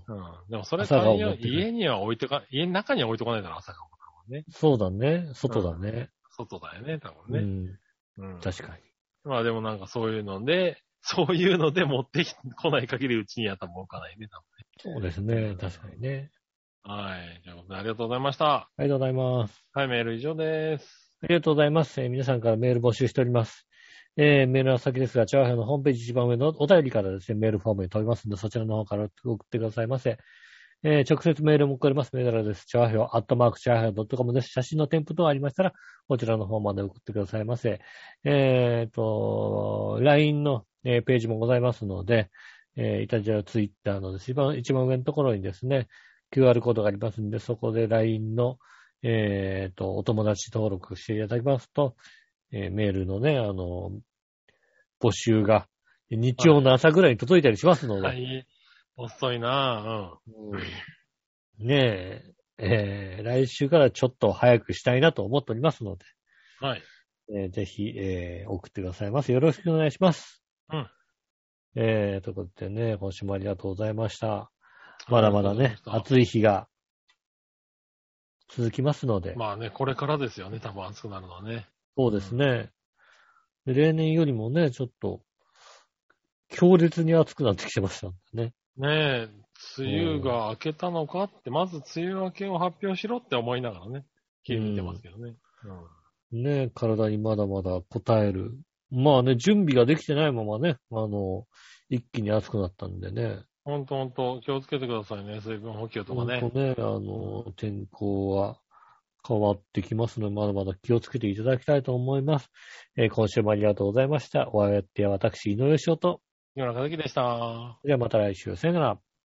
でもそれ家には置いとか、家の中には置いとかないだろ、朝顔もね。そうだね。外だね。外だよね、多う分ね。ん。うん。確かに。まあでもなんかそういうので、そういうので持ってきこない限りうちには多分置かないね、多そうですね。確かにね。分はい。ということでありがとうございました。ありがとうございます。はい、メール以上です。ありがとうございます。えー皆さんからメール募集しております。えーメールの先ですが、チャーハンのホームページ一番上のお便りからですね、メールフォームに飛びますので、そちらの方から送ってくださいませ。えー直接メールも送れます。メールアドレス、チャーハン、アットマーク、チャーハン .com です。写真の添付等ありましたら、こちらの方まで送ってくださいませ。えっ、と、LINE の、えーページもございますので、えーイタジアツイッターの一番、一番上のところにですね、QR コードがありますんで、そこで LINE の、えっ、と、お友達登録していただきますと、えーメールのね、あの、募集が、日曜の朝ぐらいに届いたりしますので、はい。遅いなぁ。うん ねえ、えー来週からちょっと早くしたいなと思っておりますので、うん。はい。えーぜひ、えー送ってくださいませ。よろしくお願いします。うん。えー、ということでね、今週もありがとうございました。まだまだね、暑い日が続きますので、まあね、これからですよね、多分暑くなるのはね。そうですね。で例年よりもね、ちょっと、強烈に暑くなってきてましたね。ねえ、梅雨が明けたのかって、まず梅雨明けを発表しろって思いながらね、気見てますけどね。うん。ね、体にまだまだ応える。まあね、準備ができてないままね、あの、一気に暑くなったんでね。ほんとほんと、気をつけてくださいね、水分補給とかね。ほんとね、あの、天候は変わってきますので、まだまだ気をつけていただきたいと思います。えー今週もありがとうございました。お相手は私、井上翔と。今のかずきでした。ではまた来週、さよなら。